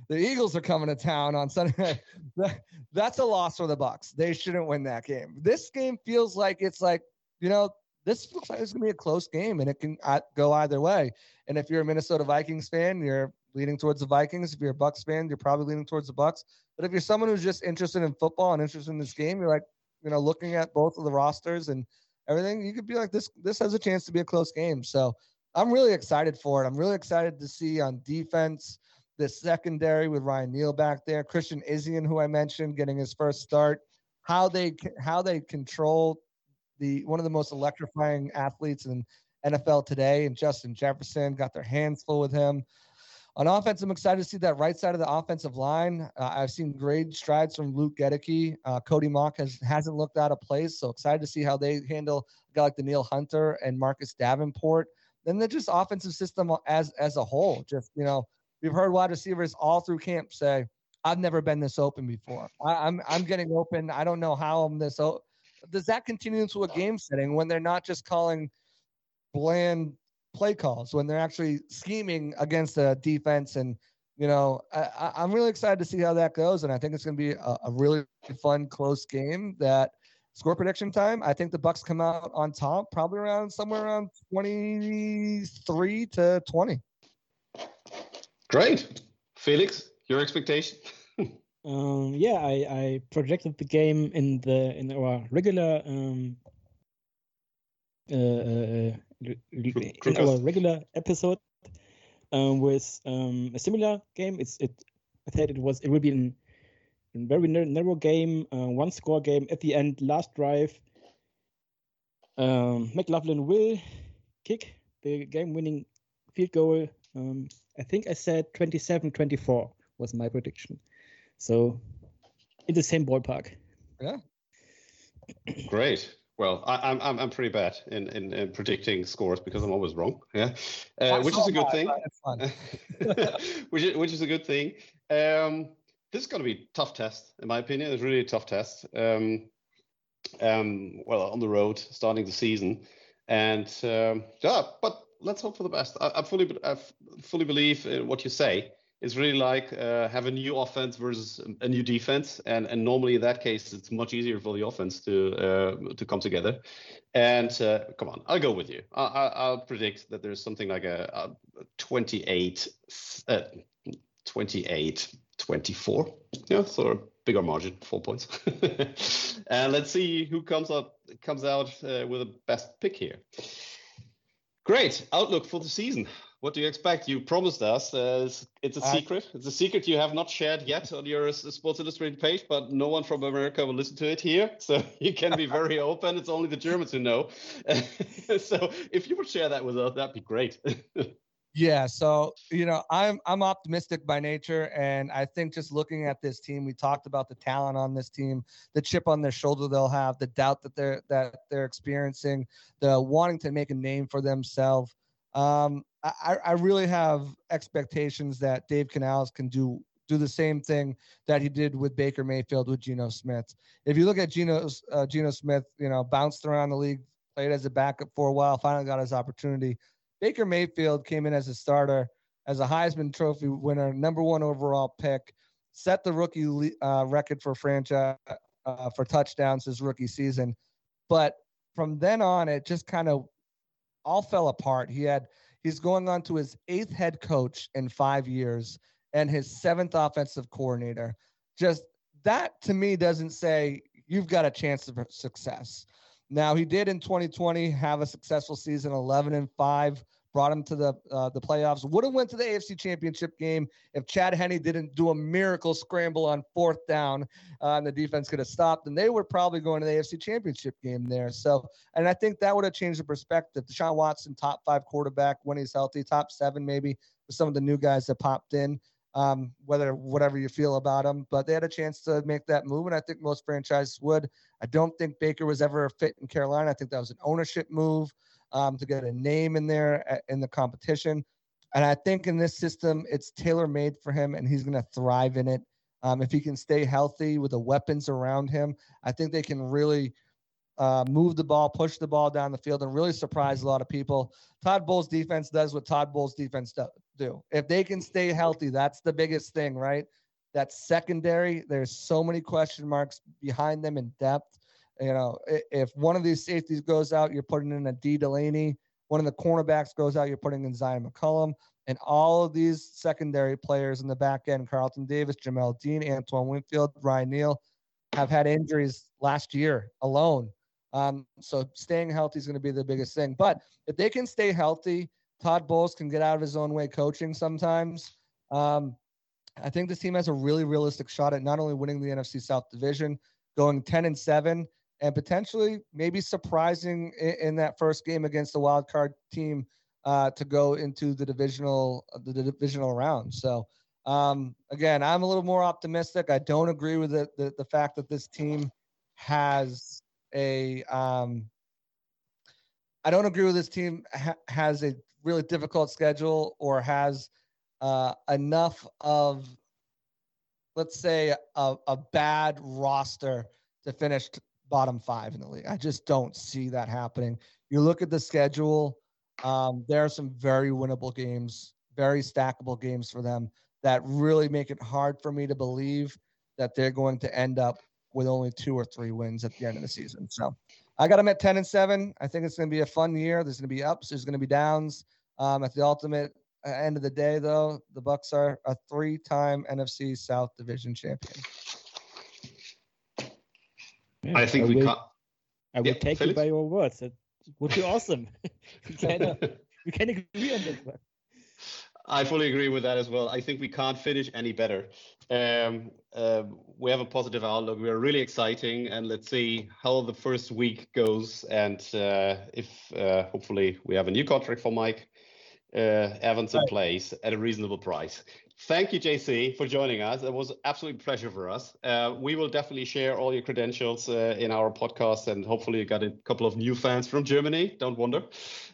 the Eagles are coming to town on Sunday. that's a loss for the Bucs. They shouldn't win that game. This game feels like it's like, you know, this looks like it's going to be a close game and it can uh, go either way. And if you're a Minnesota Vikings fan, you're leaning towards the Vikings. If you're a Bucs fan, you're probably leaning towards the Bucs. But if you're someone who's just interested in football and interested in this game, you're like, you know, looking at both of the rosters and everything, you could be like, this this has a chance to be a close game. So I'm really excited for it. I'm really excited to see on defense the secondary with Ryan Neal back there, Christian Izien, who I mentioned, getting his first start, how they how they control the one of the most electrifying athletes in NFL today, and Justin Jefferson got their hands full with him. On offense, I'm excited to see that right side of the offensive line. Uh, I've seen great strides from Luke Goedeke. Uh, Cody Mauch has, hasn't looked out of place, so excited to see how they handle a guy like Danielle Hunter and Marcus Davenport. Then they're just offensive system as as a whole. Just you know, we've heard wide receivers all through camp say, "I've never been this open before. I, am I'm, I'm getting open. I don't know how I'm this." open. Does that continue into a game setting when they're not just calling bland play calls when they're actually scheming against a defense. And, you know, I, am really excited to see how that goes. And I think it's going to be a, a, really fun, close game that score prediction time. I think the Bucs come out on top, probably around somewhere around 23 to 20. Great. Felix, your expectation? um, yeah, I, I projected the game in the in our regular um, uh, uh, in our regular episode um, with um, a similar game. It's it. I said it was it will be a very narrow game, uh, one score game at the end, last drive. Um, McLaughlin will kick the game-winning field goal. Um, I think I said 27-24 was my prediction. So in the same ballpark. Yeah. Great. Well, I, am I'm I'm pretty bad in, in, in, predicting scores because I'm always wrong. Yeah, uh, which is a good thing. which is which is a good thing. Um, this is going to be a tough test, in my opinion. It's really a tough test. Um, um, well, on the road, starting the season, and um, yeah, but let's hope for the best. I, I fully I fully believe in what you say it's really like uh, have a new offense versus a new defense, and and normally in that case it's much easier for the offense to uh, to come together. And uh, come on, I'll go with you. I, will predict that there's something like a, a 28, uh, 28, 24. Yeah, so a bigger margin, four points. and let's see who comes up comes out uh, with the best pick here. Great outlook for the season what do you expect? You promised us. Uh, it's a secret. It's a secret you have not shared yet on your Sports Illustrated page, but no one from America will listen to it here. So you can be very open. It's only the Germans who know. so if you would share that with us, that'd be great. yeah. So you know, I'm I'm optimistic by nature, and I think just looking at this team, we talked about the talent on this team, the chip on their shoulder they'll have, the doubt that they're that they're experiencing, the wanting to make a name for themselves. Um, I, I really have expectations that Dave Canales can do do the same thing that he did with Baker Mayfield with Geno Smith. If you look at Geno uh, Geno Smith, you know, bounced around the league, played as a backup for a while, finally got his opportunity. Baker Mayfield came in as a starter, as a Heisman Trophy winner, number one overall pick, set the rookie uh, record for franchise uh, for touchdowns his rookie season. But from then on, it just kind of all fell apart. He had He's going on to his eighth head coach in five years and his seventh offensive coordinator. Just that to me doesn't say you've got a chance of success. Now he did in 2020 have a successful season, 11 and five brought him to the uh, the playoffs. Would have went to the AFC Championship game if Chad Henne didn't do a miracle scramble on fourth down, uh, and the defense could have stopped. And they were probably going to the AFC Championship game there. So, and I think that would have changed the perspective. Deshaun Watson, top five quarterback when he's healthy, top seven maybe with some of the new guys that popped in. Um, whether whatever you feel about them, but they had a chance to make that move, and I think most franchises would. I don't think Baker was ever a fit in Carolina. I think that was an ownership move um, to get a name in there uh, in the competition. And I think in this system, it's tailor made for him, and he's going to thrive in it. Um, if he can stay healthy with the weapons around him, I think they can really uh, move the ball, push the ball down the field, and really surprise a lot of people. Todd Bowles' defense does what Todd Bowles' defense do. If they can stay healthy, that's the biggest thing, right? That secondary, there's so many question marks behind them in depth. You know, if one of these safeties goes out, you're putting in a Dee Delaney. One of the cornerbacks goes out, you're putting in Zyon McCollum. And all of these secondary players in the back end, Carlton Davis, Jamel Dean, Antoine Winfield, Ryan Neal, have had injuries last year alone. Um, so staying healthy is going to be the biggest thing. But if they can stay healthy, Todd Bowles can get out of his own way coaching sometimes. Um, I think this team has a really realistic shot at not only winning the NFC South division, going 10 and 7, and potentially maybe surprising in, in that first game against the wild card team uh, to go into the divisional the divisional round. So um, again, I'm a little more optimistic. I don't agree with the the, the fact that this team has a um, I don't agree with this team ha- has a really difficult schedule or has uh, enough of let's say a, a bad roster to finish bottom five in the league. I just don't see that happening. You look at the schedule. Um, there are some very winnable games, very stackable games for them that really make it hard for me to believe that they're going to end up with only two or three wins at the end of the season. So I got them at 10 and 7. I think it's going to be a fun year. There's going to be ups, there's going to be downs. Um, at the ultimate uh, end of the day, though, the Bucs are a three-time NFC South Division champion. Yeah, I think I we will, can't. I will yeah, take Felix? you by your words. It would be awesome. we, can, uh, we can agree on this one. I fully agree with that as well. I think we can't finish any better. Um, uh, we have a positive outlook. We are really exciting, and let's see how the first week goes. And uh, if uh, hopefully we have a new contract for Mike uh, Evans in place at a reasonable price. Thank you, JC, for joining us. It was absolute pleasure for us. Uh, we will definitely share all your credentials uh, in our podcast, and hopefully, you got a couple of new fans from Germany. Don't wonder.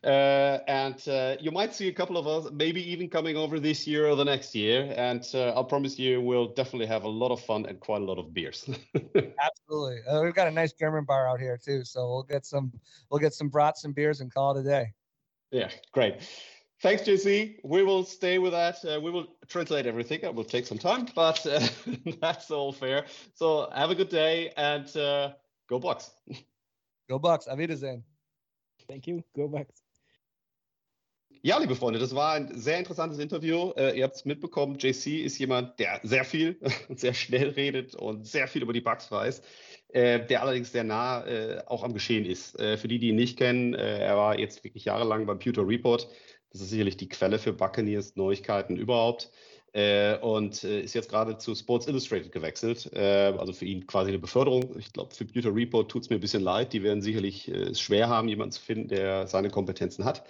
Uh, and uh, you might see a couple of us, maybe even coming over this year or the next year. And uh, I'll promise you, we'll definitely have a lot of fun and quite a lot of beers. Absolutely, uh, we've got a nice German bar out here too, so we'll get some, we'll get some brats and beers and call it a day. Yeah, great. Thanks, JC. We will stay with that. Uh, we will translate everything. It will take some time, but uh, that's all fair. So have a good day and uh, go Bucks. Go Bucks. Auf Wiedersehen. Thank you. Go Bucks. Ja, liebe Freunde, das war ein sehr interessantes Interview. Äh, ihr habt es mitbekommen, JC ist jemand, der sehr viel und sehr schnell redet und sehr viel über die Bugs weiß, äh, der allerdings sehr nah äh, auch am Geschehen ist. Äh, für die, die ihn nicht kennen, äh, er war jetzt wirklich jahrelang beim Pewter Report das ist sicherlich die Quelle für Buccaneers Neuigkeiten überhaupt. Äh, und äh, ist jetzt gerade zu Sports Illustrated gewechselt. Äh, also für ihn quasi eine Beförderung. Ich glaube, für Pewter Report tut es mir ein bisschen leid. Die werden sicherlich äh, es schwer haben, jemanden zu finden, der seine Kompetenzen hat.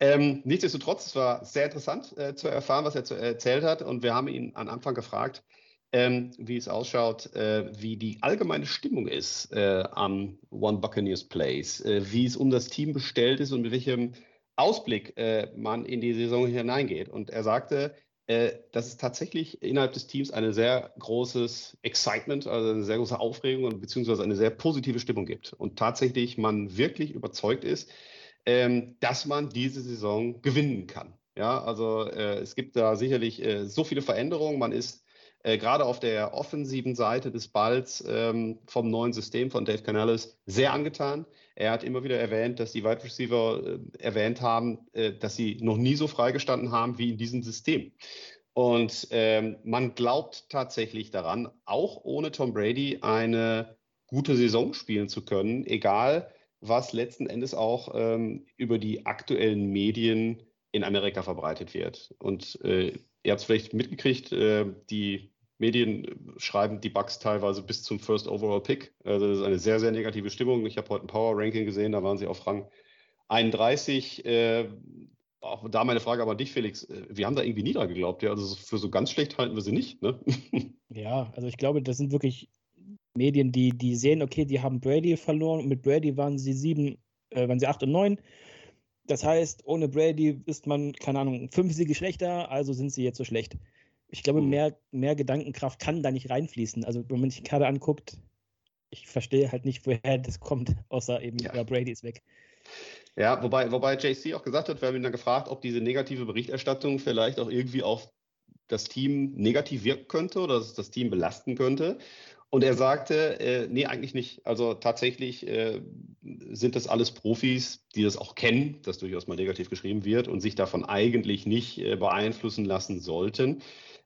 Ähm, nichtsdestotrotz, es war sehr interessant äh, zu erfahren, was er zu, erzählt hat. Und wir haben ihn am Anfang gefragt, ähm, wie es ausschaut, äh, wie die allgemeine Stimmung ist am One Buccaneers Place, wie es um das Team bestellt ist und mit welchem Ausblick äh, man in die Saison hineingeht. Und er sagte, äh, dass es tatsächlich innerhalb des Teams ein sehr großes Excitement, also eine sehr große Aufregung und beziehungsweise eine sehr positive Stimmung gibt. Und tatsächlich man wirklich überzeugt ist, ähm, dass man diese Saison gewinnen kann. Ja, also äh, es gibt da sicherlich äh, so viele Veränderungen. Man ist äh, gerade auf der offensiven Seite des Balls ähm, vom neuen System von Dave Canales sehr angetan. Er hat immer wieder erwähnt, dass die Wide Receiver äh, erwähnt haben, äh, dass sie noch nie so freigestanden haben wie in diesem System. Und ähm, man glaubt tatsächlich daran, auch ohne Tom Brady eine gute Saison spielen zu können, egal was letzten Endes auch ähm, über die aktuellen Medien in Amerika verbreitet wird. Und äh, ihr habt es vielleicht mitgekriegt, äh, die Medien schreiben die Bugs teilweise bis zum First Overall Pick. Also das ist eine sehr, sehr negative Stimmung. Ich habe heute ein Power Ranking gesehen, da waren sie auf Rang 31. Äh, auch da meine Frage aber an dich, Felix. Äh, wir haben da irgendwie nie dran geglaubt. Ja? Also für so ganz schlecht halten wir sie nicht. Ne? Ja, also ich glaube, das sind wirklich Medien, die, die sehen, okay, die haben Brady verloren und mit Brady waren sie sieben, äh, waren sie acht und neun. Das heißt, ohne Brady ist man, keine Ahnung, fünf Siege schlechter, also sind sie jetzt so schlecht ich glaube, mhm. mehr, mehr Gedankenkraft kann da nicht reinfließen. Also, wenn man sich die Karte anguckt, ich verstehe halt nicht, woher das kommt, außer eben, ja, ja Brady ist weg. Ja, wobei, wobei JC auch gesagt hat, wir haben ihn dann gefragt, ob diese negative Berichterstattung vielleicht auch irgendwie auf das Team negativ wirken könnte oder dass es das Team belasten könnte. Und er sagte, äh, nee, eigentlich nicht. Also tatsächlich äh, sind das alles Profis, die das auch kennen, dass durchaus mal negativ geschrieben wird und sich davon eigentlich nicht äh, beeinflussen lassen sollten.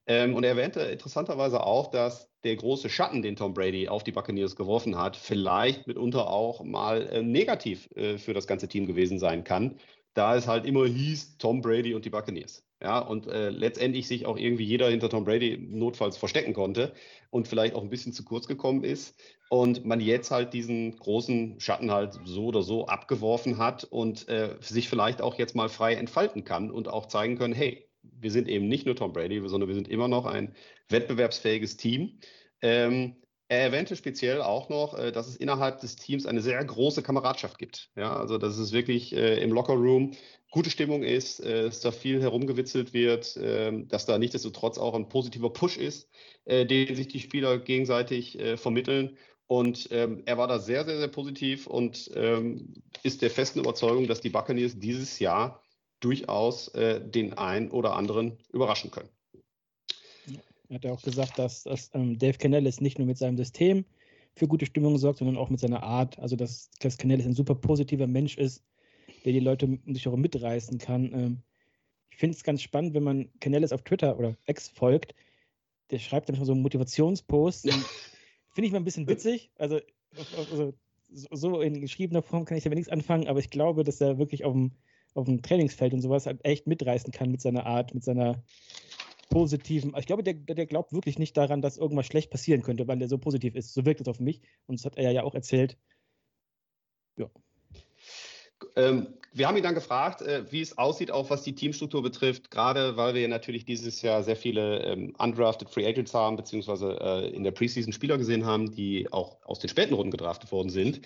Ähm, und er erwähnte interessanterweise auch, dass der große Schatten, den Tom Brady auf die Buccaneers geworfen hat, vielleicht mitunter auch mal äh, negativ äh, für das ganze Team gewesen sein kann, da es halt immer hieß Tom Brady und die Buccaneers. Ja, und äh, letztendlich sich auch irgendwie jeder hinter Tom Brady notfalls verstecken konnte und vielleicht auch ein bisschen zu kurz gekommen ist und man jetzt halt diesen großen Schatten halt so oder so abgeworfen hat und äh, sich vielleicht auch jetzt mal frei entfalten kann und auch zeigen können, hey, wir sind eben nicht nur Tom Brady, sondern wir sind immer noch ein wettbewerbsfähiges Team. Ähm, er erwähnte speziell auch noch, äh, dass es innerhalb des Teams eine sehr große Kameradschaft gibt. Ja, also dass es wirklich äh, im Lockerroom gute Stimmung ist, äh, dass da viel herumgewitzelt wird, äh, dass da nichtsdestotrotz auch ein positiver Push ist, äh, den sich die Spieler gegenseitig äh, vermitteln Und ähm, er war da sehr, sehr, sehr positiv und ähm, ist der festen Überzeugung, dass die Buccaneers dieses Jahr durchaus äh, den einen oder anderen überraschen können. Er hat ja auch gesagt, dass, dass ähm, Dave Canellis nicht nur mit seinem System für gute Stimmung sorgt, sondern auch mit seiner Art. Also, dass, dass Canellis ein super positiver Mensch ist, der die Leute um sich auch mitreißen kann. Ähm, ich finde es ganz spannend, wenn man Canellis auf Twitter oder X folgt. Der schreibt dann schon so Motivationsposts. finde ich mal ein bisschen witzig. Also, also, so in geschriebener Form kann ich damit nichts anfangen, aber ich glaube, dass er wirklich auf dem, auf dem Trainingsfeld und sowas halt echt mitreißen kann mit seiner Art, mit seiner positiven. Ich glaube, der, der glaubt wirklich nicht daran, dass irgendwas schlecht passieren könnte, weil er so positiv ist. So wirkt es auf mich. Und das hat er ja auch erzählt. Ja. Ähm, wir haben ihn dann gefragt, äh, wie es aussieht, auch was die Teamstruktur betrifft, gerade weil wir natürlich dieses Jahr sehr viele ähm, undrafted Free Agents haben, beziehungsweise äh, in der Preseason Spieler gesehen haben, die auch aus den späten Runden gedraftet worden sind.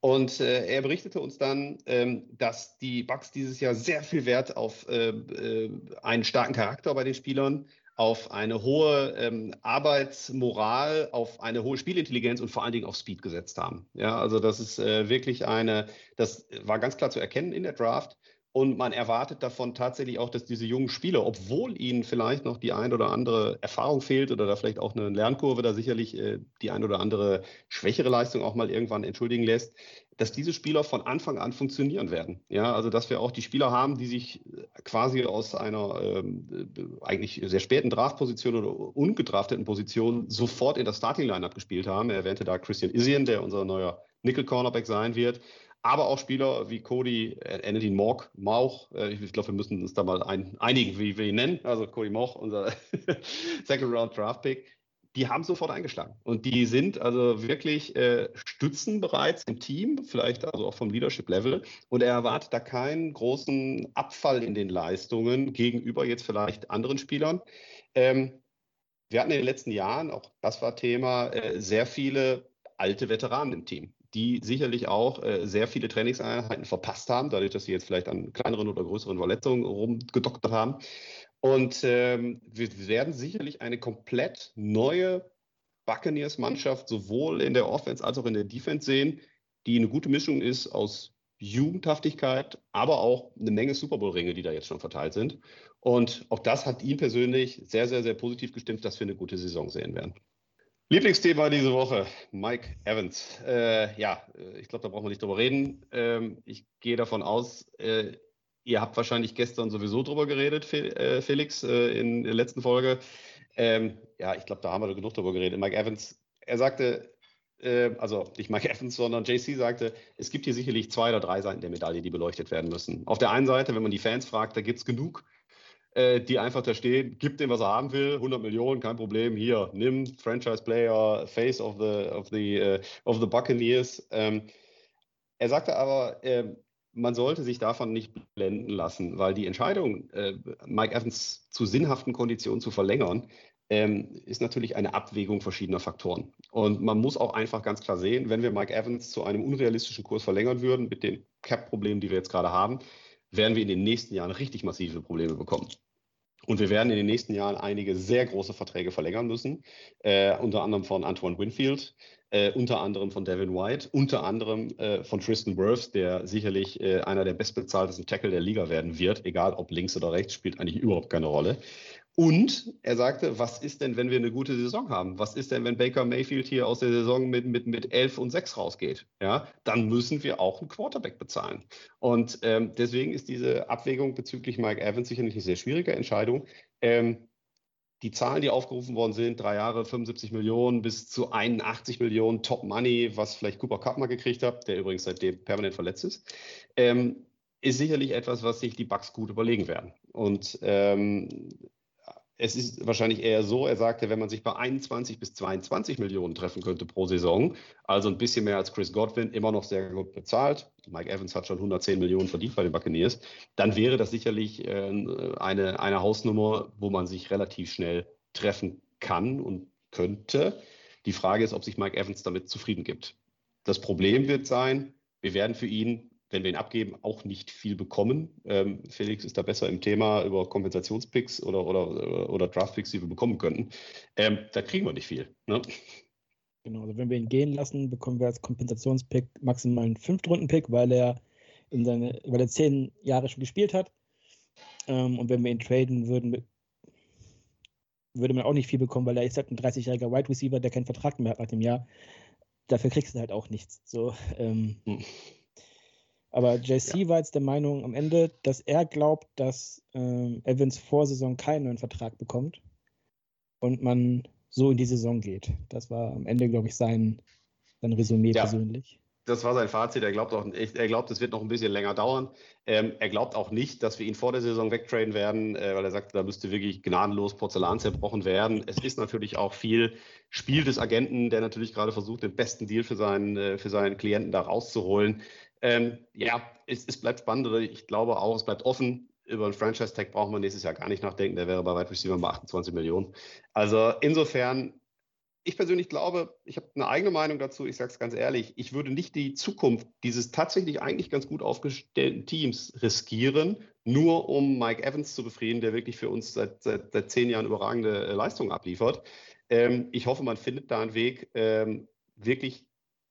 Und äh, er berichtete uns dann, ähm, dass die Bucks dieses Jahr sehr viel Wert auf einen starken Charakter bei den Spielern, auf eine hohe ähm, Arbeitsmoral, auf eine hohe Spielintelligenz und vor allen Dingen auf Speed gesetzt haben. Ja, also das ist äh, wirklich eine, das war ganz klar zu erkennen in der Draft. Und man erwartet davon tatsächlich auch, dass diese jungen Spieler, obwohl ihnen vielleicht noch die ein oder andere Erfahrung fehlt oder da vielleicht auch eine Lernkurve da sicherlich äh, die ein oder andere schwächere Leistung auch mal irgendwann entschuldigen lässt, dass diese Spieler von Anfang an funktionieren werden. Ja, also dass wir auch die Spieler haben, die sich äh, quasi aus einer ähm, äh, eigentlich sehr späten Draftposition oder ungedrafteten Position sofort in das Starting Lineup gespielt haben. Er erwähnte da Christian Isian, der unser neuer Nickel Cornerback sein wird aber auch Spieler wie Cody, äh, Anadine Morg, Mauch. Ich glaube, wir müssen uns da mal ein, einigen, wie wir ihn nennen. Also Cody Mauch, unser Second Round Draft Pick. Die haben sofort eingeschlagen. Und die sind also wirklich äh, Stützen bereits im Team, vielleicht also auch vom Leadership-Level. Und er erwartet da keinen großen Abfall in den Leistungen gegenüber jetzt vielleicht anderen Spielern. Ähm, wir hatten in den letzten Jahren, auch das war Thema, äh, sehr viele alte Veteranen im Team die sicherlich auch äh, sehr viele Trainingseinheiten verpasst haben, dadurch, dass sie jetzt vielleicht an kleineren oder größeren Verletzungen rumgedoktert haben. Und ähm, wir werden sicherlich eine komplett neue Buccaneers-Mannschaft sowohl in der Offense als auch in der Defense sehen, die eine gute Mischung ist aus Jugendhaftigkeit, aber auch eine Menge Super Bowl-Ringe, die da jetzt schon verteilt sind. Und auch das hat ihn persönlich sehr, sehr, sehr positiv gestimmt, dass wir eine gute Saison sehen werden. Lieblingsthema diese Woche, Mike Evans. Äh, ja, ich glaube, da brauchen wir nicht drüber reden. Ähm, ich gehe davon aus, äh, ihr habt wahrscheinlich gestern sowieso drüber geredet, äh, Felix, äh, in der letzten Folge. Ähm, ja, ich glaube, da haben wir genug drüber geredet. Mike Evans, er sagte, äh, also nicht Mike Evans, sondern JC sagte, es gibt hier sicherlich zwei oder drei Seiten der Medaille, die beleuchtet werden müssen. Auf der einen Seite, wenn man die Fans fragt, da gibt es genug äh, die einfach da stehen, gib dem, was er haben will, 100 Millionen, kein Problem, hier, nimm Franchise Player, Face of the, of the, uh, of the Buccaneers. Ähm, er sagte aber, äh, man sollte sich davon nicht blenden lassen, weil die Entscheidung, äh, Mike Evans zu sinnhaften Konditionen zu verlängern, ähm, ist natürlich eine Abwägung verschiedener Faktoren. Und man muss auch einfach ganz klar sehen, wenn wir Mike Evans zu einem unrealistischen Kurs verlängern würden, mit den Cap-Problemen, die wir jetzt gerade haben, werden wir in den nächsten Jahren richtig massive Probleme bekommen. Und wir werden in den nächsten Jahren einige sehr große Verträge verlängern müssen, äh, unter anderem von Antoine Winfield, äh, unter anderem von Devin White, unter anderem äh, von Tristan Wirfs, der sicherlich äh, einer der bestbezahltesten Tackle der Liga werden wird, egal ob links oder rechts, spielt eigentlich überhaupt keine Rolle. Und er sagte, was ist denn, wenn wir eine gute Saison haben? Was ist denn, wenn Baker Mayfield hier aus der Saison mit, mit, mit 11 und 6 rausgeht? Ja, dann müssen wir auch einen Quarterback bezahlen. Und ähm, deswegen ist diese Abwägung bezüglich Mike Evans sicherlich eine sehr schwierige Entscheidung. Ähm, die Zahlen, die aufgerufen worden sind, drei Jahre 75 Millionen bis zu 81 Millionen Top Money, was vielleicht Cooper Cup mal gekriegt hat, der übrigens seitdem permanent verletzt ist, ähm, ist sicherlich etwas, was sich die Bucks gut überlegen werden. Und ähm, es ist wahrscheinlich eher so, er sagte, wenn man sich bei 21 bis 22 Millionen treffen könnte pro Saison, also ein bisschen mehr als Chris Godwin, immer noch sehr gut bezahlt. Mike Evans hat schon 110 Millionen verdient bei den Buccaneers. Dann wäre das sicherlich äh, eine, eine Hausnummer, wo man sich relativ schnell treffen kann und könnte. Die Frage ist, ob sich Mike Evans damit zufrieden gibt. Das Problem wird sein, wir werden für ihn wenn wir ihn abgeben, auch nicht viel bekommen. Ähm, Felix ist da besser im Thema über Kompensationspicks oder, oder, oder Draftpicks, die wir bekommen könnten. Ähm, da kriegen wir nicht viel. Ne? Genau, also wenn wir ihn gehen lassen, bekommen wir als Kompensationspick maximal einen Fünftrunden-Pick, weil er in seine, weil er zehn Jahre schon gespielt hat. Ähm, und wenn wir ihn traden würden, würde man auch nicht viel bekommen, weil er ist halt ein 30-jähriger Wide Receiver, der keinen Vertrag mehr hat nach dem Jahr. Dafür kriegst du halt auch nichts. So, ähm, hm. Aber JC ja. war jetzt der Meinung am Ende, dass er glaubt, dass ähm, Evans vor Saison keinen neuen Vertrag bekommt und man so in die Saison geht. Das war am Ende, glaube ich, sein, sein Resümee ja. persönlich das war sein Fazit. Er glaubt auch, er glaubt, es wird noch ein bisschen länger dauern. Ähm, er glaubt auch nicht, dass wir ihn vor der Saison wegtraden werden, äh, weil er sagt, da müsste wirklich gnadenlos Porzellan zerbrochen werden. Es ist natürlich auch viel Spiel des Agenten, der natürlich gerade versucht, den besten Deal für seinen, äh, für seinen Klienten da rauszuholen. Ähm, ja, es, es bleibt spannend. Ich glaube auch, es bleibt offen über einen Franchise-Tag brauchen wir nächstes Jahr gar nicht nachdenken. Der wäre bei Wide Receiver bei 28 Millionen. Also insofern ich persönlich glaube, ich habe eine eigene Meinung dazu, ich sage es ganz ehrlich, ich würde nicht die Zukunft dieses tatsächlich eigentlich ganz gut aufgestellten Teams riskieren, nur um Mike Evans zu befrieden, der wirklich für uns seit, seit, seit zehn Jahren überragende äh, Leistungen abliefert. Ähm, ich hoffe, man findet da einen Weg, ähm, wirklich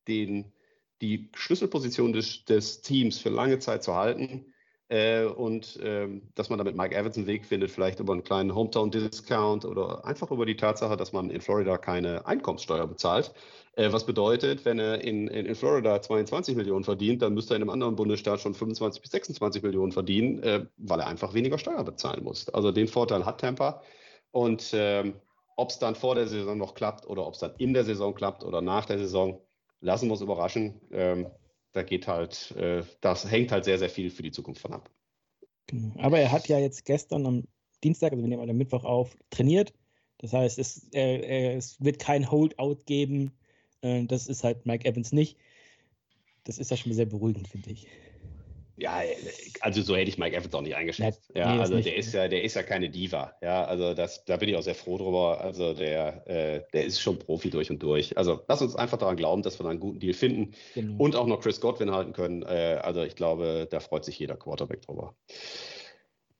den, die Schlüsselposition des, des Teams für lange Zeit zu halten äh, und ähm, dass man damit Mike Evans einen Weg findet, vielleicht über einen kleinen Hometown-Discount oder einfach über die Tatsache, dass man in Florida keine Einkommenssteuer bezahlt. Äh, was bedeutet, wenn er in, in, in, Florida 22 Millionen verdient, dann müsste er in einem anderen Bundesstaat schon 25 bis 26 Millionen verdienen, äh, weil er einfach weniger Steuer bezahlen muss. Also den Vorteil hat Tampa. Und ähm, ob es dann vor der Saison noch klappt oder ob es dann in der Saison klappt oder nach der Saison, lassen wir uns überraschen. Ähm, da geht halt, äh, das hängt halt sehr, sehr viel für die Zukunft von ab. Genau. Aber er hat ja jetzt gestern am Dienstag, also wir nehmen am Mittwoch auf, trainiert. Das heißt, es, äh, es wird kein Holdout geben. Äh, das ist halt Mike Evans nicht. Das ist ja schon sehr beruhigend, finde ich. Ja, also so hätte ich Mike Evans auch nicht eingeschätzt. Ja, nee, also nicht, der ist ja, der ist ja keine Diva. Ja, also das, da bin ich auch sehr froh drüber. Also der, äh, der ist schon Profi durch und durch. Also lass uns einfach daran glauben, dass wir da einen guten Deal finden genau. und auch noch Chris Godwin halten können. Äh, also ich glaube, da freut sich jeder Quarterback drüber.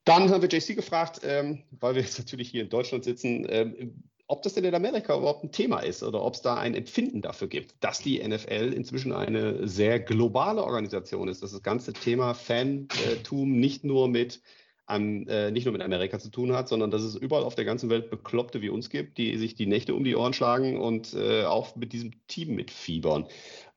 Dann haben wir JC gefragt, ähm, weil wir jetzt natürlich hier in Deutschland sitzen, ähm, ob das denn in Amerika überhaupt ein Thema ist oder ob es da ein Empfinden dafür gibt, dass die NFL inzwischen eine sehr globale Organisation ist, dass das ganze Thema Fantum nicht nur mit um, äh, nicht nur mit Amerika zu tun hat, sondern dass es überall auf der ganzen Welt Bekloppte wie uns gibt, die sich die Nächte um die Ohren schlagen und äh, auch mit diesem Team mitfiebern.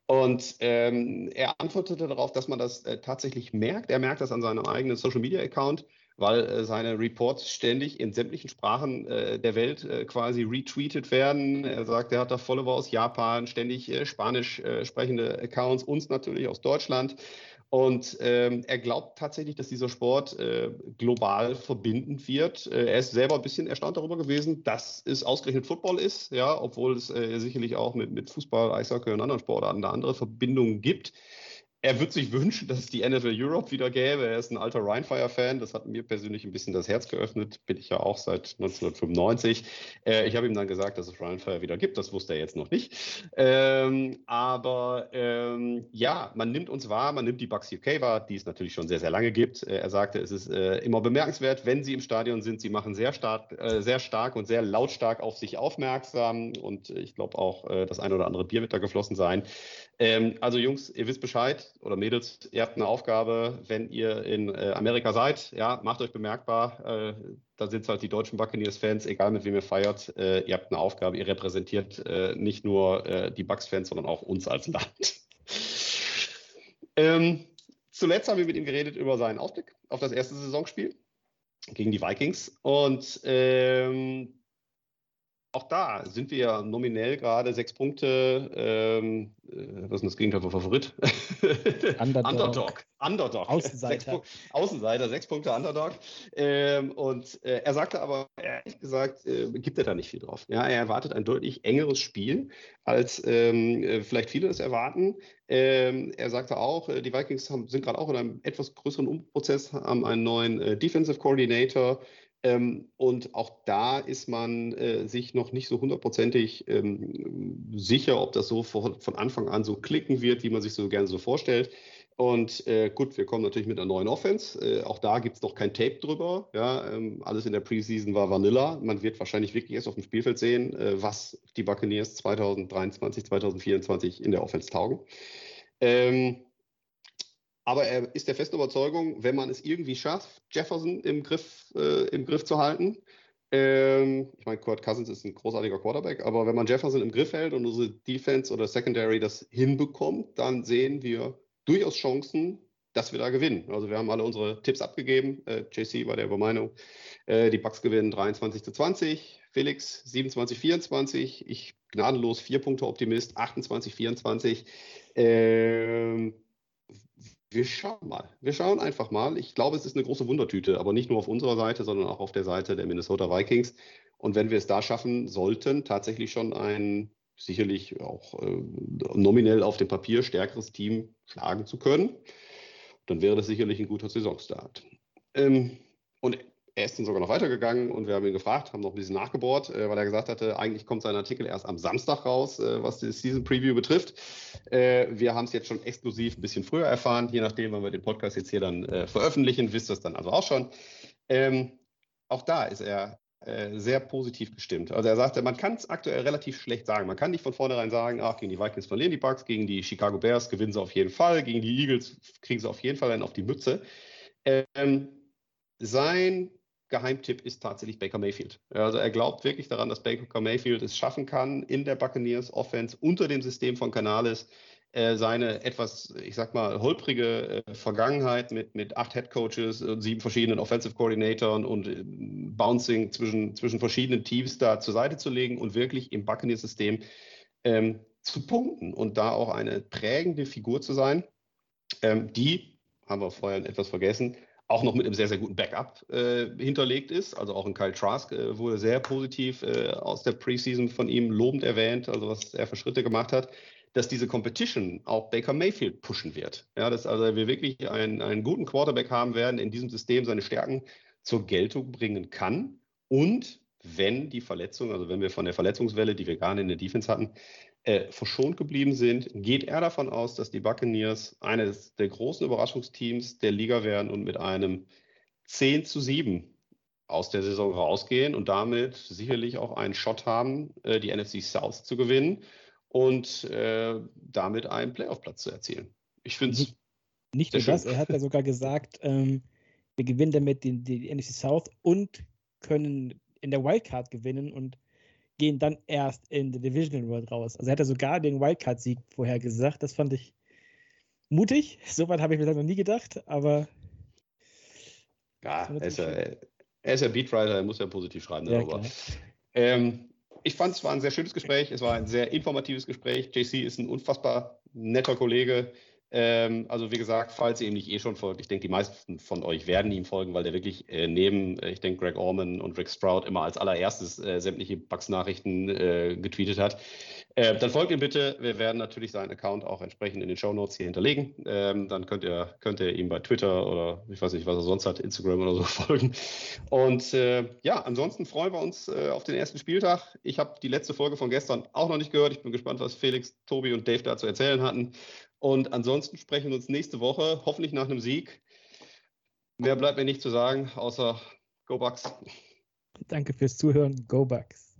Und ähm, er antwortete darauf, dass man das äh, tatsächlich merkt. Er merkt das an seinem eigenen Social Media Account weil äh, seine Reports ständig in sämtlichen Sprachen äh, der Welt äh, quasi retweetet werden. Er sagt, er hat da Follower aus Japan, ständig äh, spanisch äh, sprechende Accounts, uns natürlich aus Deutschland. Und ähm, er glaubt tatsächlich, dass dieser Sport äh, global verbindend wird. er ist selber ein bisschen erstaunt darüber gewesen, dass es ausgerechnet Football ist, ja, obwohl es sicherlich auch mit, mit Fußball, Eishockey und anderen Sportarten da andere Verbindungen gibt er wird sich wünschen, dass es die NFL Europe wieder gäbe. Er ist ein alter Rhinefire-Fan. Das hat mir persönlich ein bisschen das Herz geöffnet. Bin ich ja auch seit 1995. Äh, ich habe ihm dann gesagt, dass es Rhinefire wieder gibt. Das wusste er jetzt noch nicht. Ähm, aber ähm, ja, man nimmt uns wahr, man nimmt die Bucks UK wahr, die es natürlich schon sehr, sehr lange gibt. Äh, er sagte, es ist äh, immer bemerkenswert, wenn sie im Stadion sind. Sie machen sehr stark, äh, sehr stark und sehr lautstark auf sich aufmerksam. Und ich glaube auch, äh, das eine oder andere Bier wird da geflossen sein. Ähm, also Jungs, ihr wisst Bescheid oder Mädels, ihr habt eine Aufgabe, wenn ihr in äh, Amerika seid, ja, macht euch bemerkbar. Äh, da sind halt die deutschen Buccaneers-Fans, egal mit wem ihr feiert, äh, ihr habt eine Aufgabe, ihr repräsentiert äh, nicht nur äh, die Bucks-Fans, sondern auch uns als Land. ähm, zuletzt haben wir mit ihm geredet über seinen Ausblick auf das erste Saisonspiel gegen die Vikings und ähm, auch da sind wir ja nominell gerade sechs Punkte. Ähm, äh, was ist das Gegenteil von Favorit? Underdog. Underdog. Underdog. Außenseiter. Sechs Außenseiter, sechs Punkte Underdog. Ähm, und äh, er sagte aber, ehrlich gesagt, äh, gibt er da nicht viel drauf. Ja, er erwartet ein deutlich engeres Spiel, als ähm, äh, vielleicht viele es erwarten. Ähm, er sagte auch, äh, die Vikings haben, sind gerade auch in einem etwas größeren Umprozess, haben einen neuen äh, Defensive Coordinator. Ähm, und auch da ist man äh, sich noch nicht so hundertprozentig ähm, sicher, ob das so von, von, Anfang an so klicken wird, wie man sich so gerne so vorstellt. Und äh, gut, wir kommen natürlich mit einer neuen Offense. Äh, auch da gibt es noch kein Tape drüber. Ja, ähm, alles in der Preseason war Vanilla. Man wird wahrscheinlich wirklich erst auf dem Spielfeld sehen, äh, was die Buccaneers 2023, 2024 in der Offense taugen. Ähm, aber er ist der festen Überzeugung, wenn man es irgendwie schafft, Jefferson im Griff, äh, im Griff zu halten, ähm, ich meine, Kurt Cousins ist ein großartiger Quarterback, aber wenn man Jefferson im Griff hält und unsere Defense oder Secondary das hinbekommt, dann sehen wir durchaus Chancen, dass wir da gewinnen. Also wir haben alle unsere Tipps abgegeben. Äh, JC war der Meinung, äh, die Bucks gewinnen 23 zu 20, Felix 27 24, ich gnadenlos vier Punkte Optimist 28 24. Ähm, wir schauen mal. Wir schauen einfach mal. Ich glaube, es ist eine große Wundertüte, aber nicht nur auf unserer Seite, sondern auch auf der Seite der Minnesota Vikings. Und wenn wir es da schaffen sollten, tatsächlich schon ein sicherlich auch äh, nominell auf dem Papier stärkeres Team schlagen zu können, dann wäre das sicherlich ein guter Saisonstart. Ähm, und er ist dann sogar noch weitergegangen und wir haben ihn gefragt, haben noch ein bisschen nachgebohrt, äh, weil er gesagt hatte, eigentlich kommt sein Artikel erst am Samstag raus, äh, was die Season Preview betrifft. Äh, wir haben es jetzt schon exklusiv ein bisschen früher erfahren, je nachdem, wann wir den Podcast jetzt hier dann äh, veröffentlichen, wisst ihr es dann also auch schon. Ähm, auch da ist er äh, sehr positiv gestimmt. Also er sagte, man kann es aktuell relativ schlecht sagen. Man kann nicht von vornherein sagen, ach, gegen die Vikings verlieren die Bucks, gegen die Chicago Bears gewinnen sie auf jeden Fall, gegen die Eagles kriegen sie auf jeden Fall einen auf die Mütze. Ähm, sein Geheimtipp ist tatsächlich Baker Mayfield. Also er glaubt wirklich daran, dass Baker Mayfield es schaffen kann, in der Buccaneers Offense unter dem System von Canales äh, seine etwas, ich sag mal, holprige äh, Vergangenheit mit, mit acht Head Coaches und sieben verschiedenen Offensive Coordinatoren und äh, Bouncing zwischen, zwischen verschiedenen Teams da zur Seite zu legen und wirklich im Buccaneers-System ähm, zu punkten und da auch eine prägende Figur zu sein, ähm, die, haben wir vorher etwas vergessen, auch noch mit einem sehr, sehr guten Backup äh, hinterlegt ist. Also auch ein Kyle Trask äh, wurde sehr positiv äh, aus der Preseason von ihm lobend erwähnt, also was er für Schritte gemacht hat dass diese Competition auch Baker Mayfield pushen wird. Ja, dass also wir wirklich einen, einen guten Quarterback haben werden, in diesem System seine Stärken zur Geltung bringen kann. Und wenn die Verletzung, also wenn wir von der Verletzungswelle, die wir gerade in der Defense hatten, äh, verschont geblieben sind, geht er davon aus, dass die Buccaneers eines der großen Überraschungsteams der Liga werden und mit einem 10 zu 7 aus der Saison rausgehen und damit sicherlich auch einen Shot haben, äh, die NFC South zu gewinnen und äh, damit einen Playoff-Platz zu erzielen. Ich finde es. Nicht, nur das, er hat ja sogar gesagt, ähm, wir gewinnen damit die, die NFC South und können in der Wildcard gewinnen und gehen dann erst in der Divisional World raus. Also er hat ja sogar den Wildcard-Sieg vorher gesagt. Das fand ich mutig. Soweit habe ich mir das noch nie gedacht, aber. Ja, er ist ja, er ist ja Beatwriter, er muss ja positiv schreiben ja, darüber. Ähm, ich fand es war ein sehr schönes Gespräch. Es war ein sehr informatives Gespräch. JC ist ein unfassbar netter Kollege. Ähm, also wie gesagt, falls ihr ihm nicht eh schon folgt, ich denke, die meisten von euch werden ihm folgen, weil der wirklich äh, neben, äh, ich denke, Greg Orman und Rick Stroud immer als allererstes äh, sämtliche Bugs-Nachrichten äh, getweetet hat. Äh, dann folgt ihm bitte. Wir werden natürlich seinen Account auch entsprechend in den Show Notes hier hinterlegen. Ähm, dann könnt ihr, könnt ihr ihm bei Twitter oder ich weiß nicht, was er sonst hat, Instagram oder so folgen. Und äh, ja, ansonsten freuen wir uns auf den ersten Spieltag. Ich habe die letzte Folge von gestern auch noch nicht gehört. Ich bin gespannt, was Felix, Tobi und Dave da zu erzählen hatten. Und ansonsten sprechen wir uns nächste Woche, hoffentlich nach einem Sieg. Mehr bleibt mir nicht zu sagen, außer Go Bucks. Danke fürs Zuhören. Go Bucks.